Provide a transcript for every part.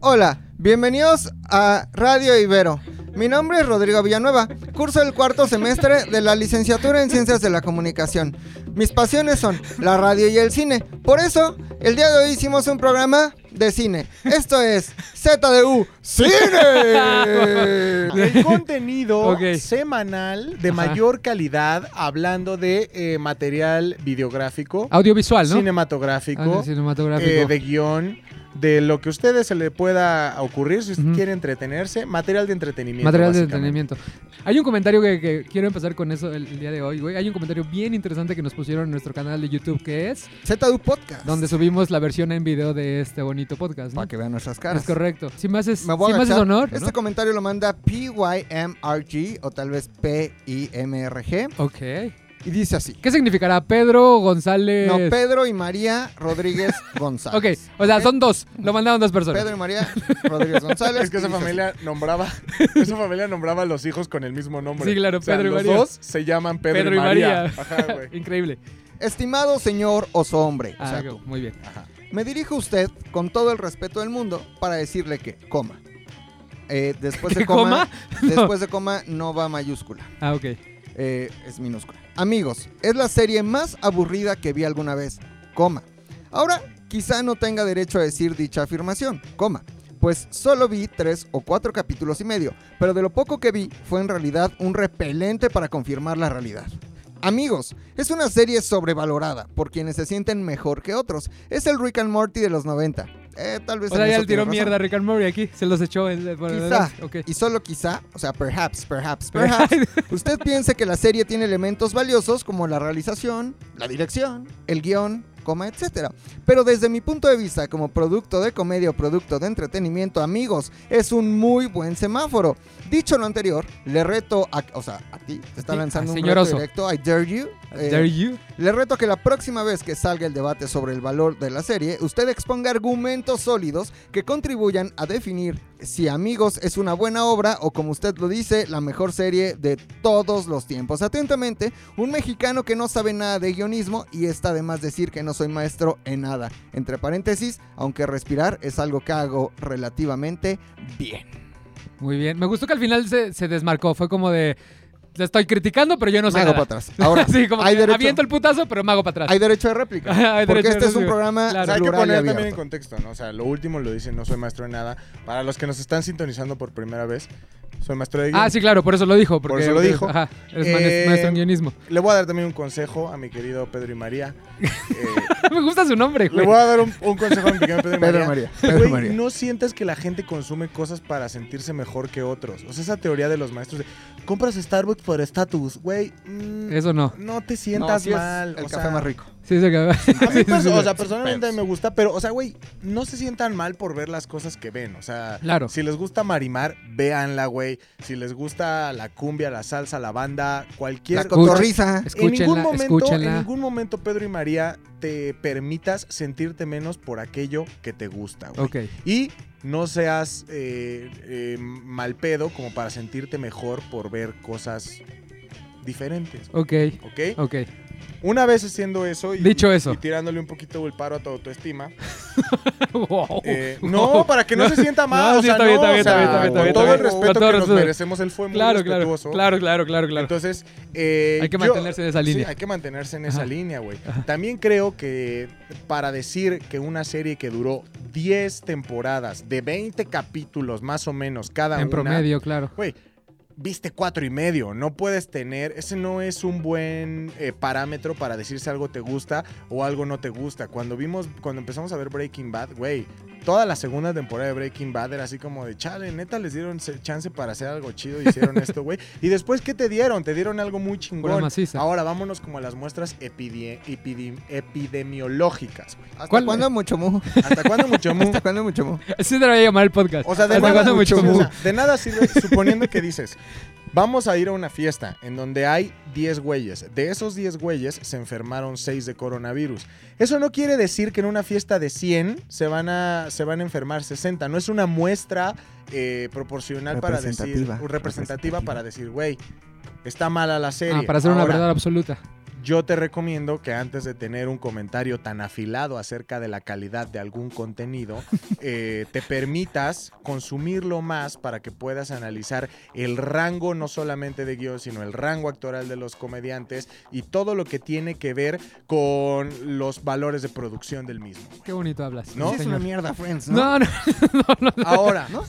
Hola, bienvenidos a Radio Ibero. Mi nombre es Rodrigo Villanueva, curso el cuarto semestre de la licenciatura en Ciencias de la Comunicación. Mis pasiones son la radio y el cine. Por eso, el día de hoy hicimos un programa de cine. Esto es ZDU Cine. El contenido semanal de Ajá. mayor calidad, hablando de eh, material videográfico, Audiovisual, ¿no? cinematográfico, Ah, cinematográfico. eh, de guion, de lo que a ustedes se le pueda ocurrir si usted quiere entretenerse, material de entretenimiento. Material de entretenimiento. Hay un comentario que, que quiero empezar con eso el, el día de hoy, güey. Hay un comentario bien interesante que nos pusieron en nuestro canal de YouTube que es ZDU Podcast. donde subimos la versión en video de este bonito podcast, ¿no? Para que vean nuestras caras. Es correcto. Si me haces, Me si me haces honor, Este ¿no? comentario lo manda PYMRG o tal vez PIMRG. Ok. Y dice así. ¿Qué significará Pedro González? No, Pedro y María Rodríguez González. Ok, o sea, son dos. Lo mandaron dos personas. Pedro y María Rodríguez González. Es que esa familia nombraba, esa familia nombraba a los hijos con el mismo nombre. Sí, claro, O sea, Pedro y los María. dos se llaman Pedro, Pedro y María. María. Ajá, güey. Increíble. Estimado señor oso hombre, o Ah, sea, ok, tú, muy bien. Ajá. me dirijo a usted con todo el respeto del mundo para decirle que coma. Eh, después de ¿Que coma, coma? después de coma no va mayúscula, Ah, ok. eh, es minúscula. Amigos, es la serie más aburrida que vi alguna vez, coma. Ahora, quizá no tenga derecho a decir dicha afirmación, coma. Pues solo vi tres o cuatro capítulos y medio, pero de lo poco que vi fue en realidad un repelente para confirmar la realidad. Amigos, es una serie sobrevalorada por quienes se sienten mejor que otros. Es el Rick and Morty de los 90. Eh, tal vez O sea, ya le tiró mierda a. Rick and Morty aquí. Se los echó. En, por- Quizá. Y solo quizá, o sea, perhaps, perhaps, perhaps, usted piense que la serie tiene elementos valiosos como la realización, la dirección, el guion, coma, etcétera. Pero desde mi punto de vista, como producto de comedia o producto de entretenimiento, amigos, es un muy buen semáforo. Dicho lo anterior, le reto a, o sea, a ti, te está lanzando un reto directo, I dare you. Eh, you? le reto que la próxima vez que salga el debate sobre el valor de la serie, usted exponga argumentos sólidos que contribuyan a definir si Amigos es una buena obra o, como usted lo dice, la mejor serie de todos los tiempos. Atentamente, un mexicano que no sabe nada de guionismo y está de más decir que no soy maestro en nada. Entre paréntesis, aunque respirar es algo que hago relativamente bien. Muy bien. Me gustó que al final se, se desmarcó. Fue como de. Le estoy criticando, pero yo no sé. me hago nada". para atrás. Ahora, sí, como hay que derecho- aviento el putazo, pero me hago para atrás. hay derecho de réplica. Hay porque derecho de este es un programa Claro. O sea, hay que poner también en contexto, ¿no? O sea, lo último lo dice, no soy maestro en nada. Para los que nos están sintonizando por primera vez, soy maestro de guion. Ah, sí, claro, por eso lo dijo. Porque, eso lo dijo. Ajá, eres Eh, maestro en guionismo. Le voy a dar también un consejo a mi querido Pedro y María. Eh, Me gusta su nombre, le güey. voy a dar un, un consejo a mi querido Pedro y Pedro María. María. Pedro Güey, María. no sientas que la gente consume cosas para sentirse mejor que otros. O sea, esa teoría de los maestros de compras Starbucks por estatus, güey. mm, Eso no. no te No, sientas es mal. el o café sea, más rico. Sí, se acaba. A mí, pues, o sea, personalmente me gusta, pero, o sea, güey, no se sientan mal por ver las cosas que ven. O sea, Claro. si les gusta Marimar, véanla, güey. Si les gusta la cumbia, la salsa, la banda, cualquier La cotorriza. en ningún Escúchenla, momento, en ningún momento, Pedro y María, te permitas sentirte menos por aquello que te gusta, güey. Ok. Y no seas eh, eh, mal pedo como para sentirte mejor por ver cosas diferentes, Ok. ¿ok? Ok. Una vez haciendo eso y, Dicho eso. y tirándole un poquito el paro a tu autoestima, Wow. eh, Wow. no, para que no, se sienta mal, No, o sea, no, con todo el respeto que nos merecemos, él fue muy Claro, claro. respetuoso. Claro, claro, claro, claro. Entonces, eh, Hay que yo- mantenerse en esa línea. Sí, hay que mantenerse en esa línea, güey. También creo que para decir que una serie que duró 10 temporadas, de 20 capítulos más o menos cada en una, promedio, claro. güey, viste cuatro y medio. No puedes tener, ese no es un buen eh, parámetro para decir si algo te gusta o algo no te gusta. Cuando vimos, cuando empezamos a ver Breaking Bad, güey, toda la segunda temporada de Breaking Bad era así como de, chale, neta les dieron chance para hacer algo chido y hicieron esto, güey. Y después, ¿qué te dieron? Te dieron algo muy chingón. Ahora vámonos como a las muestras epidemiológicas, güey. ¿Hasta ¿Cuál- cuándo mucho mu? ¿Hasta cuándo mucho mu? ¿Hasta cuándo mucho mu? Así debería llamar el podcast. O sea, de ¿Hasta nada, mucho o sea, de nada sirve, suponiendo que dices, vamos a ir a una fiesta en donde hay 10 güeyes. De esos 10 güeyes se enfermaron 6 de coronavirus. Eso no quiere decir que en una fiesta de 100 se van a, se van a enfermar 60. No es una muestra eh, proporcional para decir, Representativa. representativa para decir, güey, está mala la serie. Ah, para hacer una verdad absoluta. Yo te recomiendo que antes de tener un comentario tan afilado acerca de la calidad de algún contenido, eh, te permitas consumirlo más para que puedas analizar el rango no solamente de guion, sino el rango actoral de los comediantes y todo lo que tiene que ver con los valores de producción del mismo. Qué bonito hablas. ¿No? Sí, es una mierda, Friends, ¿no? No, no, no, no, Ahora, ¿No?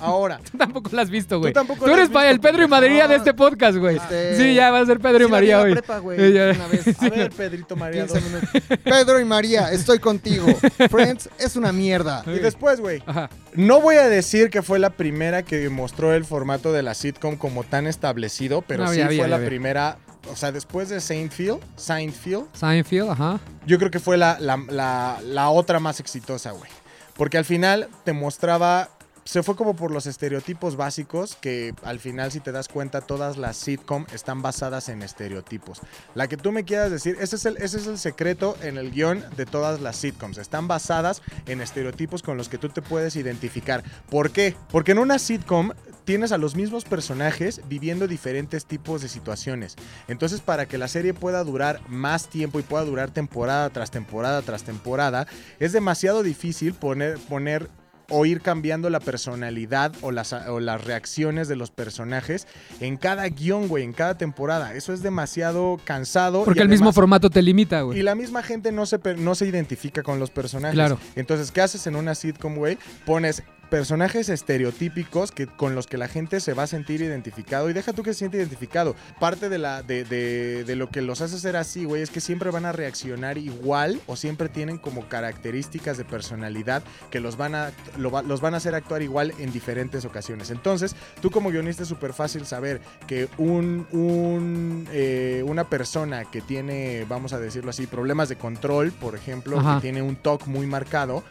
ahora, tú tampoco lo has visto, güey. tampoco Tú lo eres el Pedro y. María de este podcast, güey. Este- Sí, ya va a ser Pedro y Sí, María hoy. prepa, güey, Una vez. a ver, Pedrito María. 15 minutos. Pedro y María, estoy contigo. Friends es una mierda. Y después, güey, Ajá. No voy a decir que fue la primera que mostró el formato de la sitcom como tan establecido, pero No, sí ya fue ya la primera. O sea, después de Seinfeld, Seinfeld, Seinfeld, ajá. yo creo que fue la, la- la- la otra más exitosa, güey. Porque al final te mostraba. Se fue como por los estereotipos básicos, que al final, si te das cuenta, todas las sitcom están basadas en estereotipos. La que tú me quieras decir, ese es el, ese es el secreto en el guion de todas las sitcoms. Están basadas en estereotipos con los que tú te puedes identificar. ¿Por qué? Porque en una sitcom tienes a los mismos personajes viviendo diferentes tipos de situaciones. Entonces, para que la serie pueda durar más tiempo y pueda durar temporada tras temporada tras temporada, es demasiado difícil poner, poner o ir cambiando la personalidad o las, o las reacciones de los personajes en cada guion, güey, en cada temporada. Eso es demasiado cansado. y Porque el mismo formato te limita, y güey. la misma gente no se, no se identifica con los personajes. Claro. Entonces, ¿qué haces en una sitcom, güey? Pones personajes estereotípicos que, con los que la gente se va a sentir identificado. Y deja tú que se siente identificado. Parte de, la, de, de- de lo que los hace ser así, güey, es que siempre van a reaccionar igual o siempre tienen como características de personalidad que los van a, lo los van a hacer actuar igual en diferentes ocasiones. Entonces, tú como guionista es súper fácil saber que un, un, eh, una persona que tiene, vamos a decirlo así, problemas de control, por ejemplo, Ajá. que tiene un TOC muy marcado,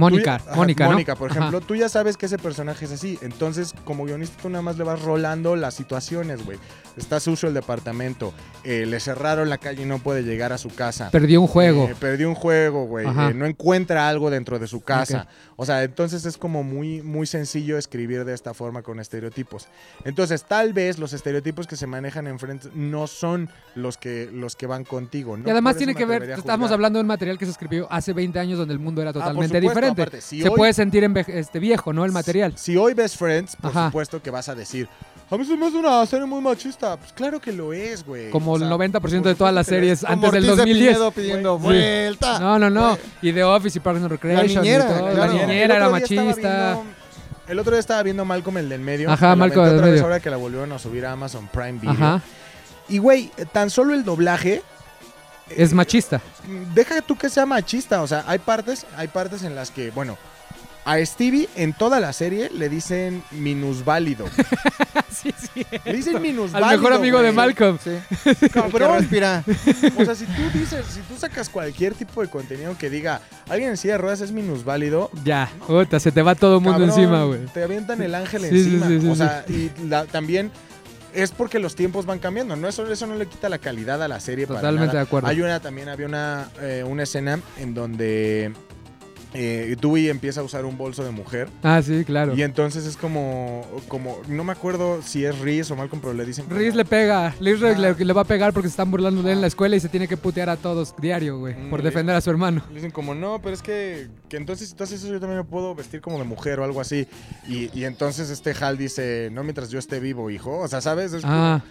Mónica, Tú ya- ajá, Mónica, ¿no? Mónica, por Ajá. ejemplo, tú ya sabes que ese personaje es así. Entonces, como guionista, tú nada más le vas rolando las situaciones, güey. Está sucio el departamento. eh, le cerraron la calle y no puede llegar a su casa. Perdió un juego. Eh, perdió un juego, güey. Eh, no encuentra algo dentro de su casa. O sea, entonces es como muy, muy sencillo escribir de esta forma con estereotipos. Entonces, tal vez los estereotipos que se manejan en Friends no son los que, los que van contigo. ¿no? y además tiene que ver, estamos hablando de un material que se escribió hace 20 años donde el mundo era Ah, por totalmente supuesto, diferente. Aparte, si se hoy- puede sentir este, viejo, ¿no? El material. Si hoy ves Friends, por Ajá. supuesto que vas a decir, a mí se me hace una serie muy machista. Pues claro que lo es, güey. Como O el sea, 90% de todas las series antes del Ortiz de 2010. Pinedo pidiendo Sí. vuelta. No, no, no. Y The Office y Parks and Recreation. niñera, y todo. claro. La niñera era machista. viendo- el otro día estaba viendo Malcolm, el del medio. Ajá, la Malcolm, el del medio. ahora que la volvieron a subir a Amazon Prime Video. Ajá. Y, güey, tan solo el doblaje... Es machista. Deja tú que sea machista. O sea, hay partes, hay partes en las que, bueno... A Stevie en toda la serie le dicen minusválido. sí, sí. Le dicen Al minusválido. mejor amigo de. Malcolm. Sí. Cabrón. Que respira. O sea, si tú dices, si tú sacas cualquier tipo de contenido que diga alguien en silla de ruedas es minusválido, Ya. Puta, se te va todo el mundo cabrón, encima, güey. Te avientan el ángel Sí, sí, encima. sí, sí, o sí. sea, y la- también es porque los tiempos van cambiando. No eso, eso no le quita la calidad a la serie para Totalmente nada. de acuerdo. Hay una, también había una, eh, una escena en donde eh, Dewey empieza a usar un bolso de mujer. Ah, sí, claro. Y entonces es como, como, no me acuerdo si es Reese o Malcolm, pero le dicen. Riz le pega. Liz le, Ah. le- le va a pegar porque se están burlando de él en la escuela y se tiene que putear a todos diario, güey. Mm, Por defender a su hermano. Le dicen como, no, pero es que, que entonces si tú haces eso yo también me puedo vestir como de mujer o algo así. Y, y entonces este Hal dice, no mientras yo esté vivo, hijo. O sea, ¿sabes? Es como, Ah,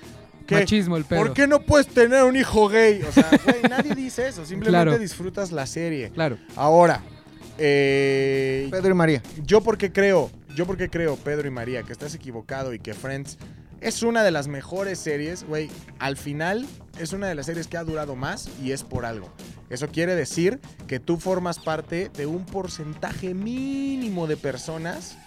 ¿qué? machismo el pedo. ¿Por qué no puedes tener un hijo gay? O sea, güey, nadie dice eso. Simplemente Claro. disfrutas la serie. Claro. Ahora, eh, Pedro y María. yo porque creo, yo porque creo, Pedro y María, que estás equivocado y que Friends es una de las mejores series, güey. Al final es una de las series que ha durado más y es por algo. Eso quiere decir que tú formas parte de un porcentaje mínimo de personas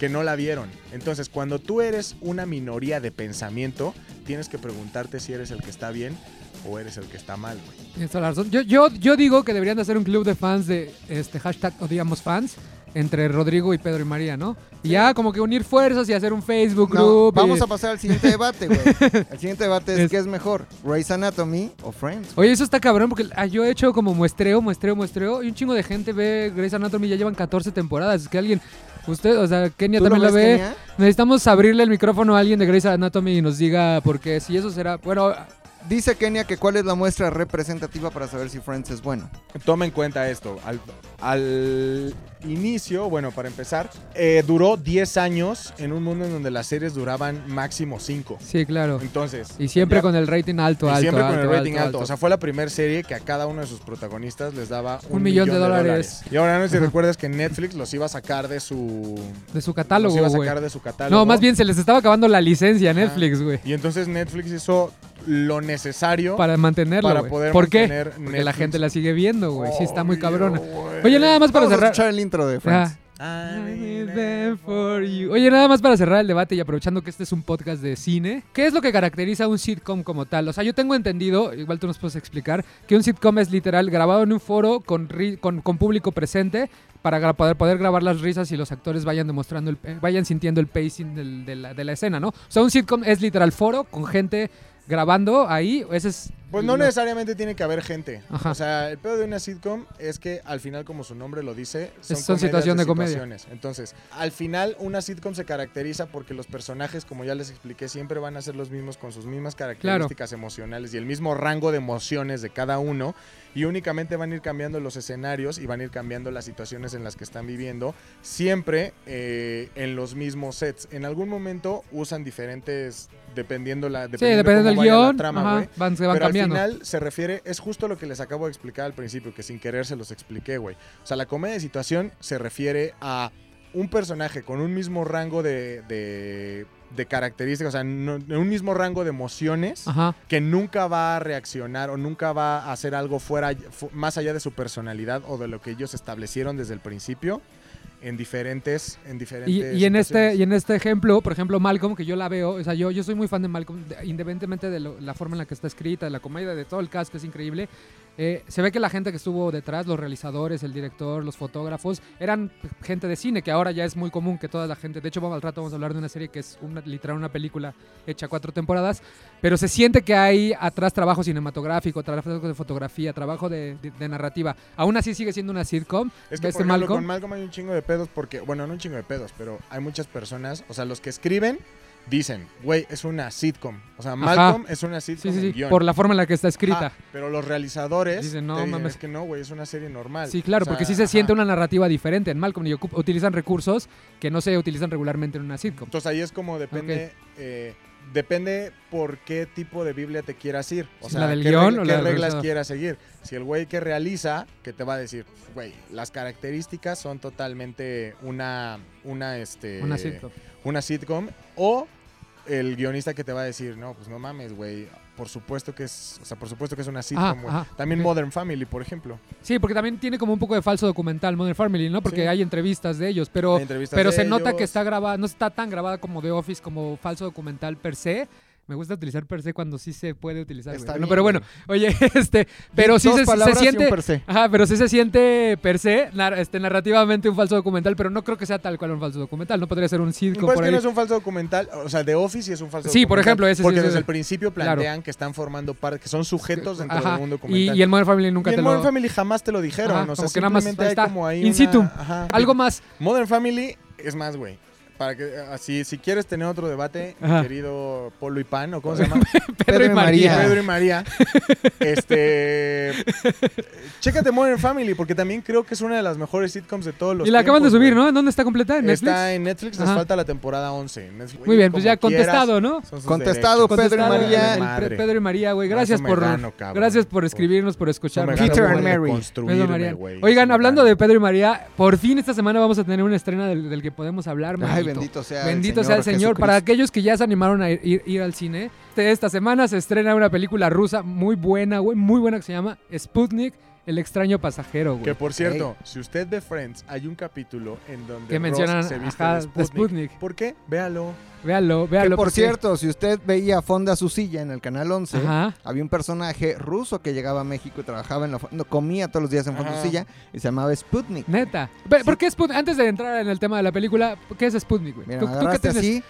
que no la vieron. Entonces, cuando tú eres una minoría de pensamiento, tienes que preguntarte si eres el que está bien o eres el que está mal, güey. Tienes toda la razón. Yo, yo, yo digo que deberían de hacer un club de fans de este hashtag odiamos fans entre Rodrigo y Pedro y María, ¿no? Y ya como que unir fuerzas y hacer un Facebook No, group. y- vamos a pasar al siguiente debate, güey. El siguiente debate es, Es- ¿qué es mejor? ¿Grey's Anatomy o Friends? Oye, eso está cabrón porque ah, yo he hecho como muestreo, muestreo, muestreo y un chingo de gente ve Grey's Anatomy, ya llevan 14 temporadas. Es que alguien, usted, o sea, Kenia ¿Tú lo también la ve. Kenia? Necesitamos abrirle el micrófono a alguien de Grey's Anatomy y nos diga por qué. Si eso será, bueno, Dice Kenia que cuál es la muestra representativa para saber si Friends es bueno. Toma en cuenta esto. Al, al inicio, bueno, para empezar, eh, duró 10 años en un mundo en donde las series duraban máximo 5. Sí, claro. Entonces. Y siempre ya- con el rating alto, y alto, siempre con alto, el rating alto, alto. O sea, fue la primera serie que a cada uno de sus protagonistas les daba un, millón de dólares. Y ahora no sé si recuerdas que Netflix los iba a sacar de su. de su los catálogo, iba a sacar de su catálogo. No, más bien se les estaba acabando la licencia a. Netflix, güey. Y entonces Netflix hizo lo necesario Para mantenerlo, para poder ¿Por qué? mantener Porque la gente la sigue viendo, güey. Sí, está muy cabrona. Oye, nada más para Vamos a cerrar. escuchar el intro de Friends. Ah. For you. Oye, nada más para cerrar el debate y aprovechando que este es un podcast de cine, ¿qué es lo que caracteriza a un sitcom como tal? O sea, yo tengo entendido, igual tú nos puedes explicar, que un sitcom es literal grabado en un foro con, con, con público presente para gra- poder, poder grabar las risas y los actores vayan demostrando, el, eh, vayan sintiendo el pacing del- de, la, de la escena, ¿no? O sea, un sitcom es literal foro con gente grabando ahí. Ese es Pues no lo- necesariamente tiene que haber gente. Ajá. O sea, el pedo de una sitcom es que al final, como su nombre lo dice, son, son situación de comedia. situaciones. Entonces, al final, una sitcom se caracteriza porque los personajes, como ya les expliqué, siempre van a ser los mismos con sus mismas características emocionales y el mismo rango de emociones de cada uno. Y únicamente van a ir cambiando los escenarios y van a ir cambiando las situaciones en las que están viviendo, siempre eh, en los mismos sets. En algún momento usan diferentes, dependiendo la Sí, dependiendo dependiendo del vaya la guion, trama, ajá, van, se van Pero cambiando. Al final se refiere, es justo lo que les acabo de explicar al principio, que sin querer se los expliqué, güey. O sea, la comedia de situación se refiere a un personaje con un mismo rango de, de, de características, o sea, no- un mismo rango de emociones Ajá. que nunca va a reaccionar o nunca va a hacer algo fuera, fu- más allá de su personalidad o de lo que ellos establecieron desde el principio en diferentes, en Y, diferentes y en este y en este ejemplo, por ejemplo, Malcolm, que yo la veo, o sea, yo, yo soy muy fan de Malcolm, de- independientemente de lo- la forma en la que está escrita, de la comedia, de todo el cast, que es increíble. eh, se ve que la gente que estuvo detrás, los realizadores, el director, los fotógrafos, eran gente de cine, que ahora ya es muy común que toda la gente. De hecho, vamos, al rato vamos a hablar de una serie que es una, literal una película hecha cuatro temporadas, pero se siente que hay atrás trabajo cinematográfico, trabajo de fotografía, trabajo de, de- de narrativa. Aún así sigue siendo una sitcom. Es que, este por ejemplo, Malcolm. con Malcolm hay un chingo de pedos porque, bueno, no un chingo de pedos, pero hay muchas personas, o sea, los que escriben dicen, güey, es una sitcom. O sea, Malcolm es una sitcom Sí, sí, en sí, guion. por la forma en la que está escrita. Ajá, pero los realizadores Dicen, no, te dicen, mames. es que no, güey, es una serie normal. Sí, claro, O sea, porque sí se ajá. siente una narrativa diferente en Malcolm y utilizan recursos que no se utilizan regularmente en una sitcom. Entonces ahí es como depende, eh, depende por qué tipo de Biblia te quieras ir. O sea, ¿la del qué, guion regla- o qué la del reglas quieras seguir. Si el güey que realiza, que te va a decir, güey, las características son totalmente una, una, este, Una sitcom. una sitcom o el guionista que te va a decir, no, pues no mames, güey, por supuesto que es, o sea, por supuesto que es una sitcom, Ajá, güey. ajá, También. Modern Family, por ejemplo. Sí, porque también tiene como un poco de falso documental Modern Family, ¿no? Porque Sí. hay entrevistas de ellos, pero, pero se nota que está grabada, no está tan grabada como The Office, como falso documental per se. Me gusta utilizar per se cuando sí se puede utilizar. Está bien, pero bueno, oye, este, pero sí se, se y siente, per se. Ajá, pero sí se siente per se nar- este, narrativamente un falso documental, pero no creo que sea tal cual un falso documental. No podría ser un sitcom Pues por que ahí. no es un falso documental, o sea, The Office sí es un falso Sí, por documental. ejemplo, ese sí, Porque desde sí. el principio Claro. plantean que están formando parte, que son sujetos dentro Ajá, del mundo y, documental. y en Modern Family nunca Y te en lo... Modern Family jamás te lo dijeron, Ajá, o sea, como que nada más ahí hay está, como ahí in una- situ. ajá. Algo más. Modern Family es más, güey. Para que así, si quieres tener otro debate, mi Ajá. querido Polo y Pan, o cómo se llama, Pedro, y María. Pedro y María, este, chécate Modern Family porque también creo que es una de las mejores sitcoms de todos los Y la acaban de tiempos, subir. ¿no? ¿En dónde está completa? ¿En Netflix? Está en Netflix, nos Ajá. falta la temporada 11. Netflix, Muy bien, pues como ya contestado, ¿no? quieras, son sus Contestado, derechos. Pedro y Contestado, María. el Madre. Pe- Pedro y María, güey. Gracias eso me por, gano, cabrón. gracias por escribirnos, por Eso me escucharnos. gano Peter por and Mary. Pedro y construirme, María. güey. Oigan, me hablando gano. de Pedro y María, por fin esta semana vamos a tener una estrena del, del que podemos hablar. Ay, manito. bendito sea Bendito el sea el Señor Señor. Para Jesucristo. aquellos que ya se animaron a ir, ir- ir al cine, esta semana se estrena una película rusa muy buena, güey, muy buena que se llama Sputnik, el extraño pasajero, güey. Que por cierto, si usted ve Friends, hay un capítulo en donde Que Ross mencionan, se viste ajá, de de. Sputnik. ¿Por qué? Véalo. Véalo, Que véalo. por porque- cierto, si usted veía Fonda su silla en el canal 11, Ajá. había un personaje ruso que llegaba a México y trabajaba en la fonda, comía todos los días en Fonda su silla y se llamaba Sputnik. Neta. Ve- ¿Por qué Sputnik? Antes de entrar en el tema de la película, ¿qué es Sputnik, güey? Mira, ¿Tú, tú qué tienes? así,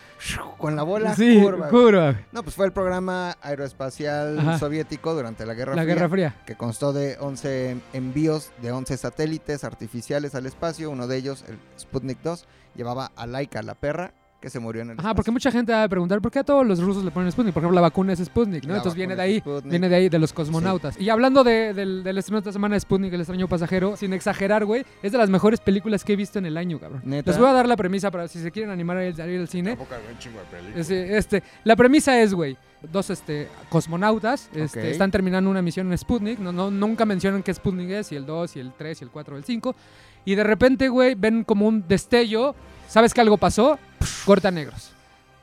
con la bola sí, curva. curva. No, pues fue el programa aeroespacial Ajá. soviético durante la Guerra La Fría, Guerra Fría. que constó de 11 envíos de 11 satélites artificiales al espacio. Uno de ellos, el Sputnik 2, llevaba a Laika, la perra, que se murió en el Ajá, porque mucha gente va a preguntar por qué a todos los rusos le ponen Sputnik. Por ejemplo, la vacuna es Sputnik, ¿no? La Entonces viene de ahí, Sputnik. viene de ahí, de los cosmonautas. Y hablando de- del, del estreno de esta semana de Sputnik, el extraño pasajero, sin exagerar, güey, es de las mejores películas que he visto en el año, cabrón. ¿Neta? Les voy a dar la premisa para si se quieren animar a ir, al cine. Este, este, la premisa es, güey, dos este, cosmonautas este, están terminando una misión en Sputnik. No, no, nunca mencionan qué Sputnik es, y el 2, y el 3, y el 4, y el 5. Y de repente, güey, ven como un destello. ¿Sabes que algo pasó? Corta negros.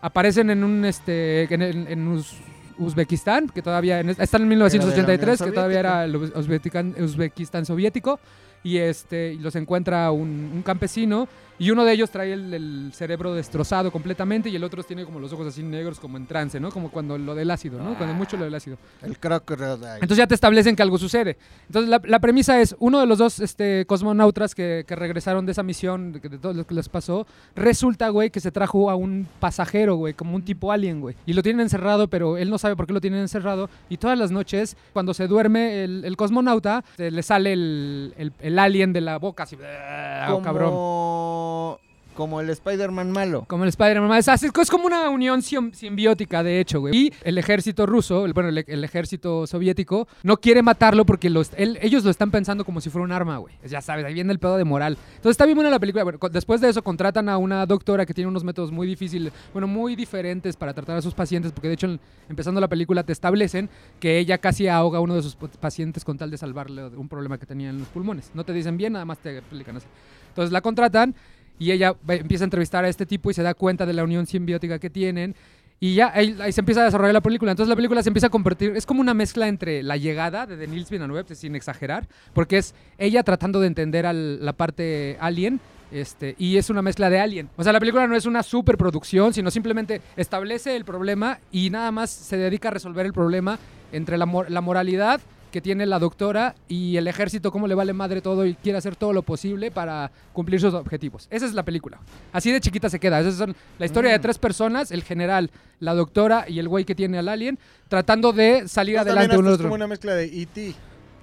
Aparecen en un, este, en, en- Uz- Uzbekistán, que todavía, en- están en 1983, que todavía era el Uz- Uzbekistán, Uzbekistán soviético. Y, este, y los encuentra un, un campesino y uno de ellos trae el, el cerebro destrozado completamente y el otro tiene como los ojos así negros como en trance, ¿no? Como cuando lo del ácido, ¿no? Cuando mucho lo del ácido. El crocodile. Entonces ya te establecen que algo sucede. Entonces la, la premisa es, uno de los dos este, cosmonautas que, que regresaron de esa misión, de, de todo lo que les pasó, resulta, güey, que se trajo a un pasajero, güey, como un tipo alien, güey. Y lo tienen encerrado, pero él no sabe por qué lo tienen encerrado. Y todas las noches, cuando se duerme el, el cosmonauta, se le sale el, el- el alien de la boca, así, como, cabrón. Como el Spider-Man malo. Como el Spider-Man. Es, así- es como una unión sim- simbiótica, de hecho, güey. Y el ejército ruso, el- bueno, el, el ejército soviético, no quiere matarlo porque los, ellos lo están pensando como si fuera un arma, güey. Ya sabes, ahí viene el pedo de moral. Entonces está bien buena la película. Bueno, después de eso contratan a una doctora que tiene unos métodos muy difíciles, bueno, muy diferentes para tratar a sus pacientes, porque de hecho, empezando la película, te establecen que ella casi ahoga a uno de sus pacientes con tal de salvarle un problema que tenía en los pulmones. No te dicen bien, nada más te explican así. Entonces la contratan y ella empieza a entrevistar a este tipo y se da cuenta de la unión simbiótica que tienen. Y ya ahí, se empieza a desarrollar la película. Entonces la película se empieza a convertir, es como una mezcla entre la llegada de Denis Villeneuve, sin exagerar, porque es ella tratando de entender al- la parte alien. Este, y es una mezcla de Alien. O sea, la película no es una superproducción, sino simplemente establece el problema y nada más se dedica a resolver el problema entre la, la moralidad que tiene la doctora y el ejército, cómo le vale madre todo y quiere hacer todo lo posible para cumplir sus objetivos. Esa es la película. Así de chiquita se queda. Esa es la historia de Mm. tres personas, el general, la doctora y el güey que tiene al alien, tratando de salir Pues adelante uno es como una mezcla de E.T.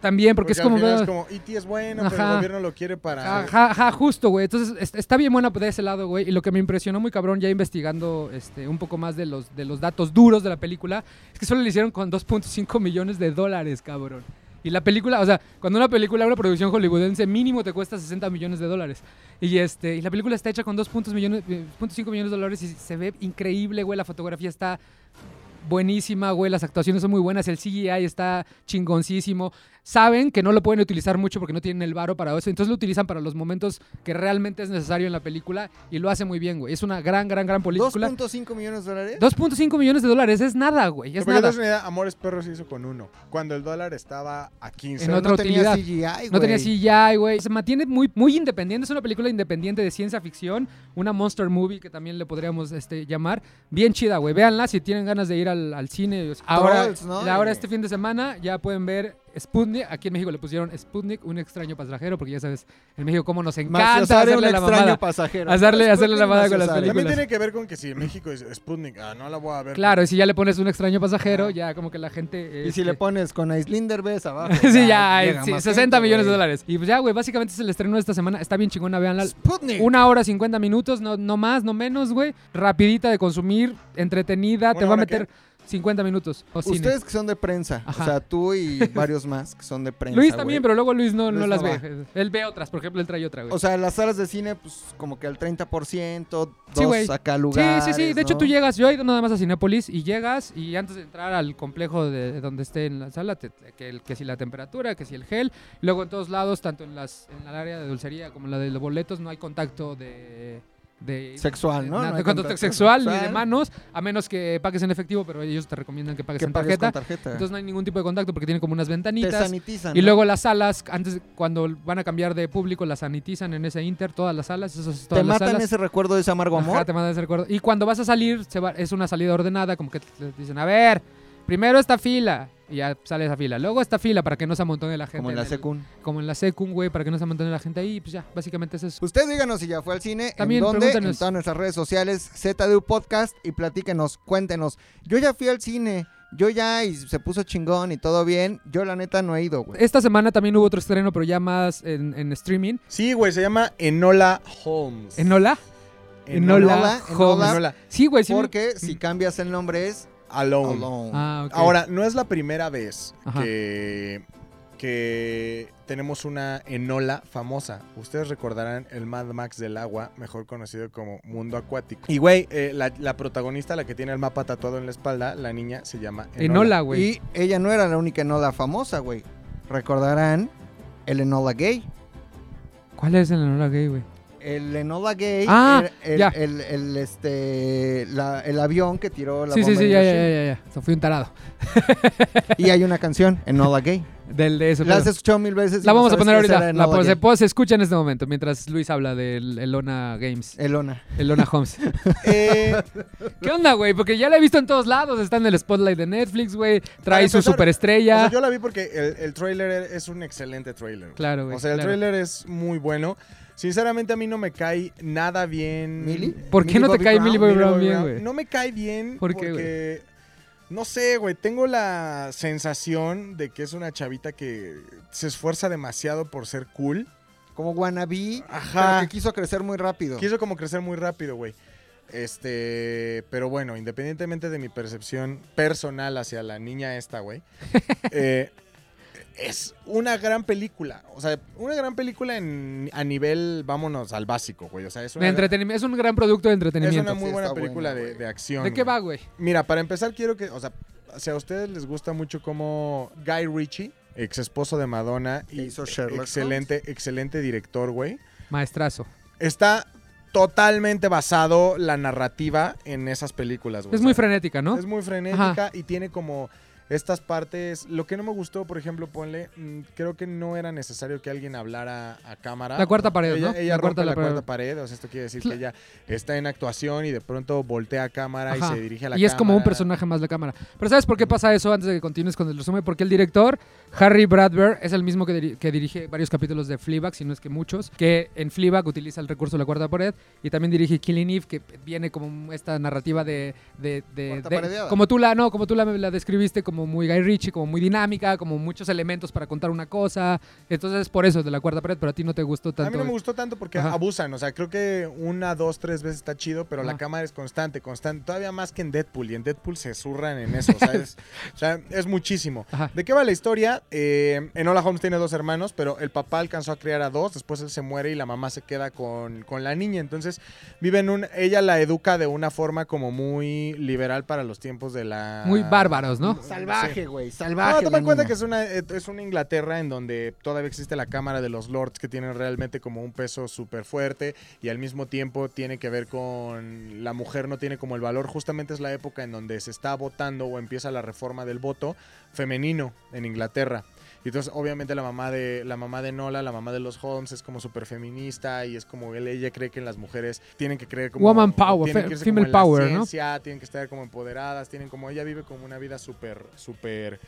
También, porque, es como... final es como E.T. es bueno, pero el gobierno lo quiere para... Ajá, ajá, justo, güey. Entonces, es- está bien buena de ese lado, güey. Y lo que me impresionó muy cabrón, ya investigando este, un poco más de los, de los datos duros de la película, es que solo le hicieron con 2.5 millones de dólares, cabrón. Y la película, o sea, cuando una película, una producción hollywoodense, mínimo te cuesta 60 millones de dólares. Y este y la película está hecha con 2.5 millones, eh, 0.5 millones de dólares y se ve increíble, güey. La fotografía está buenísima, güey. Las actuaciones son muy buenas. El CGI está chingoncísimo. Saben que no lo pueden utilizar mucho porque no tienen el varo para eso. Entonces lo utilizan para los momentos que realmente es necesario en la película y lo hace muy bien, güey. Es una gran, gran, gran película. 2.5 millones de dólares. 2.5 millones de dólares es nada, güey. Es nada. idea, Amores Perros se hizo con uno. Cuando el dólar estaba a 15. En otra no tenía utilidad. CGI, No tenía güey. CGI, güey. Se mantiene muy, muy independiente. Es una película independiente de ciencia ficción. Una monster movie que también le podríamos este, llamar. Bien chida, güey. Véanla si tienen ganas de ir al, al cine. Ahora, Trolls, ¿no? ahora Eh. este fin de semana ya pueden ver Sputnik. Aquí en México le pusieron Sputnik, un extraño pasajero. Porque ya sabes, en México cómo nos encanta Maciosare, un hacerle la extraño mamada. pasajero. Hacerle- hacerle la mamada con las Maciosare. También películas. tiene que ver con que si en México es Sputnik, ah, no la voy a ver. Claro, y si ya le pones un extraño pasajero, ya como que la gente... Y si le este, pones con Aislinder Bess abajo. sí, ya, sí, más 60 gente, millones de dólares. Y pues ya, güey, básicamente es el estreno de esta semana. Está bien chingona, véanla. Sputnik. Una hora 50 minutos, no, no más, no menos, güey. Rapidita de consumir, entretenida, te ¿Una va a meter 50 minutos. O cine. Ustedes que son de prensa, Ajá. o sea, tú y varios más que son de prensa. Luis también, güey. pero luego Luis no, no las no ve. Él ve otras, por ejemplo, él trae otra, güey. O sea, las salas de cine, pues como que al 30%, dos Sí, güey. acá Sí, lugares. sí, sí. De hecho, tú llegas, yo he ido nada más a Cinépolis y llegas y antes de entrar al complejo de, de donde esté en la sala, te- que, el- que si la temperatura, que si el gel. Luego en todos lados, tanto en las en el área de dulcería como en la de los boletos, no hay contacto de... de Sexual, ¿no? de contacto sexual, ni de manos, a menos que pagues en efectivo, pero ellos te recomiendan que pagues Que en pagues tarjeta. tarjeta. Entonces no hay ningún tipo de contacto porque tienen como unas Te ventanitas. sanitizan. Y ¿no? luego las salas, antes cuando van a cambiar de público, las sanitizan en ese inter, todas las salas, eso es te todas las matan salas. ese recuerdo de ese amargo amor. Ajá, te mandan ese recuerdo. Y cuando vas a salir, se va- es una salida ordenada, como que te te dicen, a ver, primero esta fila, y ya sale esa fila. Luego esta fila para que no se amontone la gente. como en la el- secund. Como en la secund, güey, para que no se amontone la gente ahí, pues ya, básicamente es eso. Usted díganos si ya fue al cine, También en dónde, en todas nuestras redes sociales, ZDU Podcast, y platíquenos, cuéntenos. Yo ya fui al cine, yo ya, y se puso chingón y todo bien. Yo la neta no he ido, güey. Esta semana también hubo otro estreno, pero ya más en, en streaming. Sí, güey, se llama Enola Holmes. ¿En Hola? Enola Holmes. Enola Sí, güey, sí. me- Porque si cambias el nombre es Alone. Alone. Ah. Ahora, no es la primera vez Ajá. que, que tenemos una Enola famosa. Ustedes recordarán el Mad Max del agua, mejor conocido como Mundo Acuático. Y, güey, eh, la, la protagonista, la que tiene el mapa tatuado en la espalda, la niña se llama Enola. Enola, güey. Y ella no era la única Enola famosa, güey. Recordarán el Enola gay. ¿Cuál es el Enola gay, güey? El Enola gay Ah, el, ya. el, el, este, la- el avión que tiró la Sí, sí, bomba sí, ya, ya, ya, ya, ya. O sea, fui un tarado. Y hay una canción, Enola gay. Del de eso. La has escuchado mil veces. La no vamos a poner ahorita. La, pues, se, pues, escucha en este momento mientras Luis habla del Elona Games. Elona. Elona Holmes. Eh, ¿Qué onda, güey? Porque ya la he visto en todos lados. Está en el spotlight de Netflix, güey. Trae su superestrella. o sea, yo la vi porque el, el trailer es un excelente trailer. Claro, güey. O sea, el claro. trailer es muy bueno. Sinceramente, a mí no me cae nada bien. ¿Millie? ¿Por qué Millie no te Bobby cae. Millie Bobby Brown bien, güey? No me cae bien ¿Por qué, porque no sé, güey, tengo la sensación de que es una chavita que se esfuerza demasiado por ser cool. Como wannabe, Ajá. pero que quiso crecer muy rápido. Quiso como crecer muy rápido, güey. Este, pero bueno, independientemente de mi percepción personal hacia la niña esta, güey, eh, es una gran película. O sea, una gran película en, a nivel, vámonos, al básico, güey. O sea, es De una, entretenimiento. Es un gran producto de es entretenimiento. una muy Sí, buena película buena, de, de acción. ¿De qué güey. va, güey? Mira, para empezar quiero que, o sea, si a ustedes les gusta mucho como Guy Ritchie, ex esposo de Madonna y hizo Sherlock excelente, excelente director, güey. Maestrazo. Está totalmente basado la narrativa en esas películas, güey. Es muy frenética, ¿no? Es muy frenética y tiene como estas partes. Lo que no me gustó, por ejemplo, ponle, mm, creo que no era necesario que alguien hablara a cámara. La cuarta pared, ella, ¿no? Ella La cuarta rompe la, la pared. cuarta pared. O sea, esto quiere decir que ella está en actuación y de pronto voltea a cámara Ajá. y se dirige a la Y es como un cámara. personaje más de cámara. Pero ¿sabes por qué pasa eso antes de que continúes con el resumen? Porque el director, Harry Bradbury, es el mismo que, diri- que dirige varios capítulos de Fleabag, si no es que muchos, que en Fleabag utiliza el recurso de la cuarta pared y también dirige Killing Eve, que viene como esta narrativa de... de, de- como tú la no como tú la, la describiste como muy Guy Ritchie como muy dinámica como muchos elementos para contar una cosa entonces por eso de la cuarta pared pero a ti no te gustó tanto A mí no me gustó tanto porque Ajá. abusan. O sea, creo que una, dos, tres veces está chido, pero la cámara es constante, constante. Todavía más que en Deadpool. Y en Deadpool se zurran en eso. O sea, es, o sea, es muchísimo. Ajá. ¿De qué va la historia? Eh, Enola Holmes tiene dos hermanos, pero el papá alcanzó a criar a dos. Después él se muere y la mamá se queda con, con la niña. Entonces, viven un. Ella la educa de una forma como muy liberal para los tiempos de la. muy bárbaros no. Salvaje, güey, No, salvaje. toma la en cuenta niña. que es una, eh, es una Inglaterra en donde todavía existe la Cámara de los Lords que tienen realmente como un peso súper fuerte y al mismo tiempo tiene que ver con la mujer no tiene como el valor. Justamente es la época en donde se está votando o empieza la reforma del voto femenino en Inglaterra. Y entonces, obviamente, la mamá de la mamá de Nola, la mamá de los Holmes, es como súper feminista y es como él- ella cree que las mujeres tienen que creer como. Woman power, tienen que female como power, ¿no? ciencia, Tienen que estar como empoderadas, tienen como. Ella vive como una vida súper, súper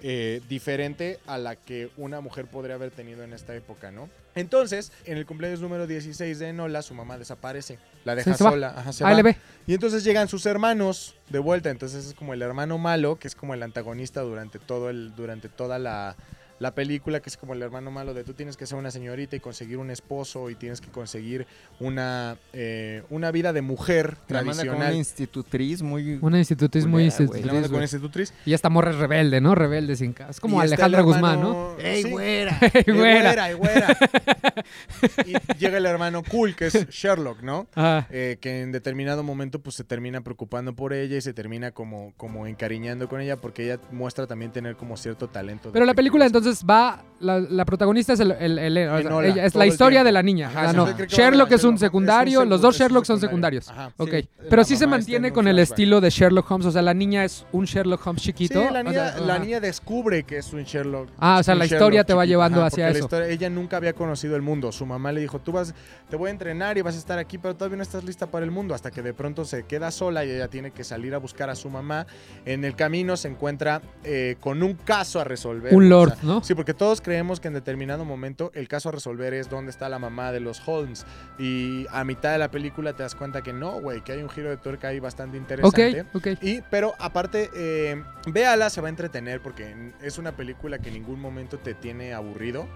eh, diferente a la que una mujer podría haber tenido en esta época, ¿no? Entonces, en el cumpleaños número 16 de Enola, su mamá desaparece. La deja sola. Ajá, se va. le ve Y entonces llegan sus hermanos de vuelta. Entonces es como el hermano malo, que es como el antagonista durante todo el, durante toda la, la película, que es como el hermano malo de tú tienes que ser una señorita y conseguir un esposo y tienes que conseguir una, eh, una vida de mujer La manda con una tradicional. institutriz muy... una institutriz muy institutriz La manda con institutriz. y esta morra es rebelde no rebelde sin casa es como Y Alejandra Guzmán no ¡Ey, Sí. güera! Ey, güera. eh, güera. y llega el hermano cool, que es Sherlock, ¿no? Ajá. Eh, que en determinado momento pues se termina preocupando por ella y se termina como, como encariñando con ella porque ella muestra también tener como cierto talento. Pero la película detectivesco. Entonces va, la, la protagonista es el, el- el- o sea, Enola, ella- es la historia de la niña. Ajá, sí, no. Sherlock es un Sherlock. Es un secundario, los dos Sherlock son secundario. secundarios. Ajá. Ok, Sí, pero sí se mantiene con el estilo de Sherlock Holmes, o sea, la niña es un Sherlock Holmes Sí, chiquito. la o niña, sea, la niña descubre que es un Sherlock. Ah, o sea, la historia Sherlock te va chiquito. llevando Ajá, hacia eso. historia- ella nunca había conocido el mundo. Su mamá le dijo, tú vas, te voy a entrenar y vas a estar aquí, pero todavía no estás lista para el mundo. Hasta que de pronto se queda sola y ella tiene que salir a buscar a su mamá. En el camino se encuentra eh, con un caso a resolver. Un o lord, sea, ¿no? Sí, porque todos creemos que en determinado momento el caso a resolver es dónde está la mamá de los Holmes. Y a mitad de la película te das cuenta que no, güey, que hay un giro de tuerca ahí bastante Ok, interesante. ok. Y, pero aparte, eh, véala, se va a entretener porque es una película que en ningún momento te tiene aburrido.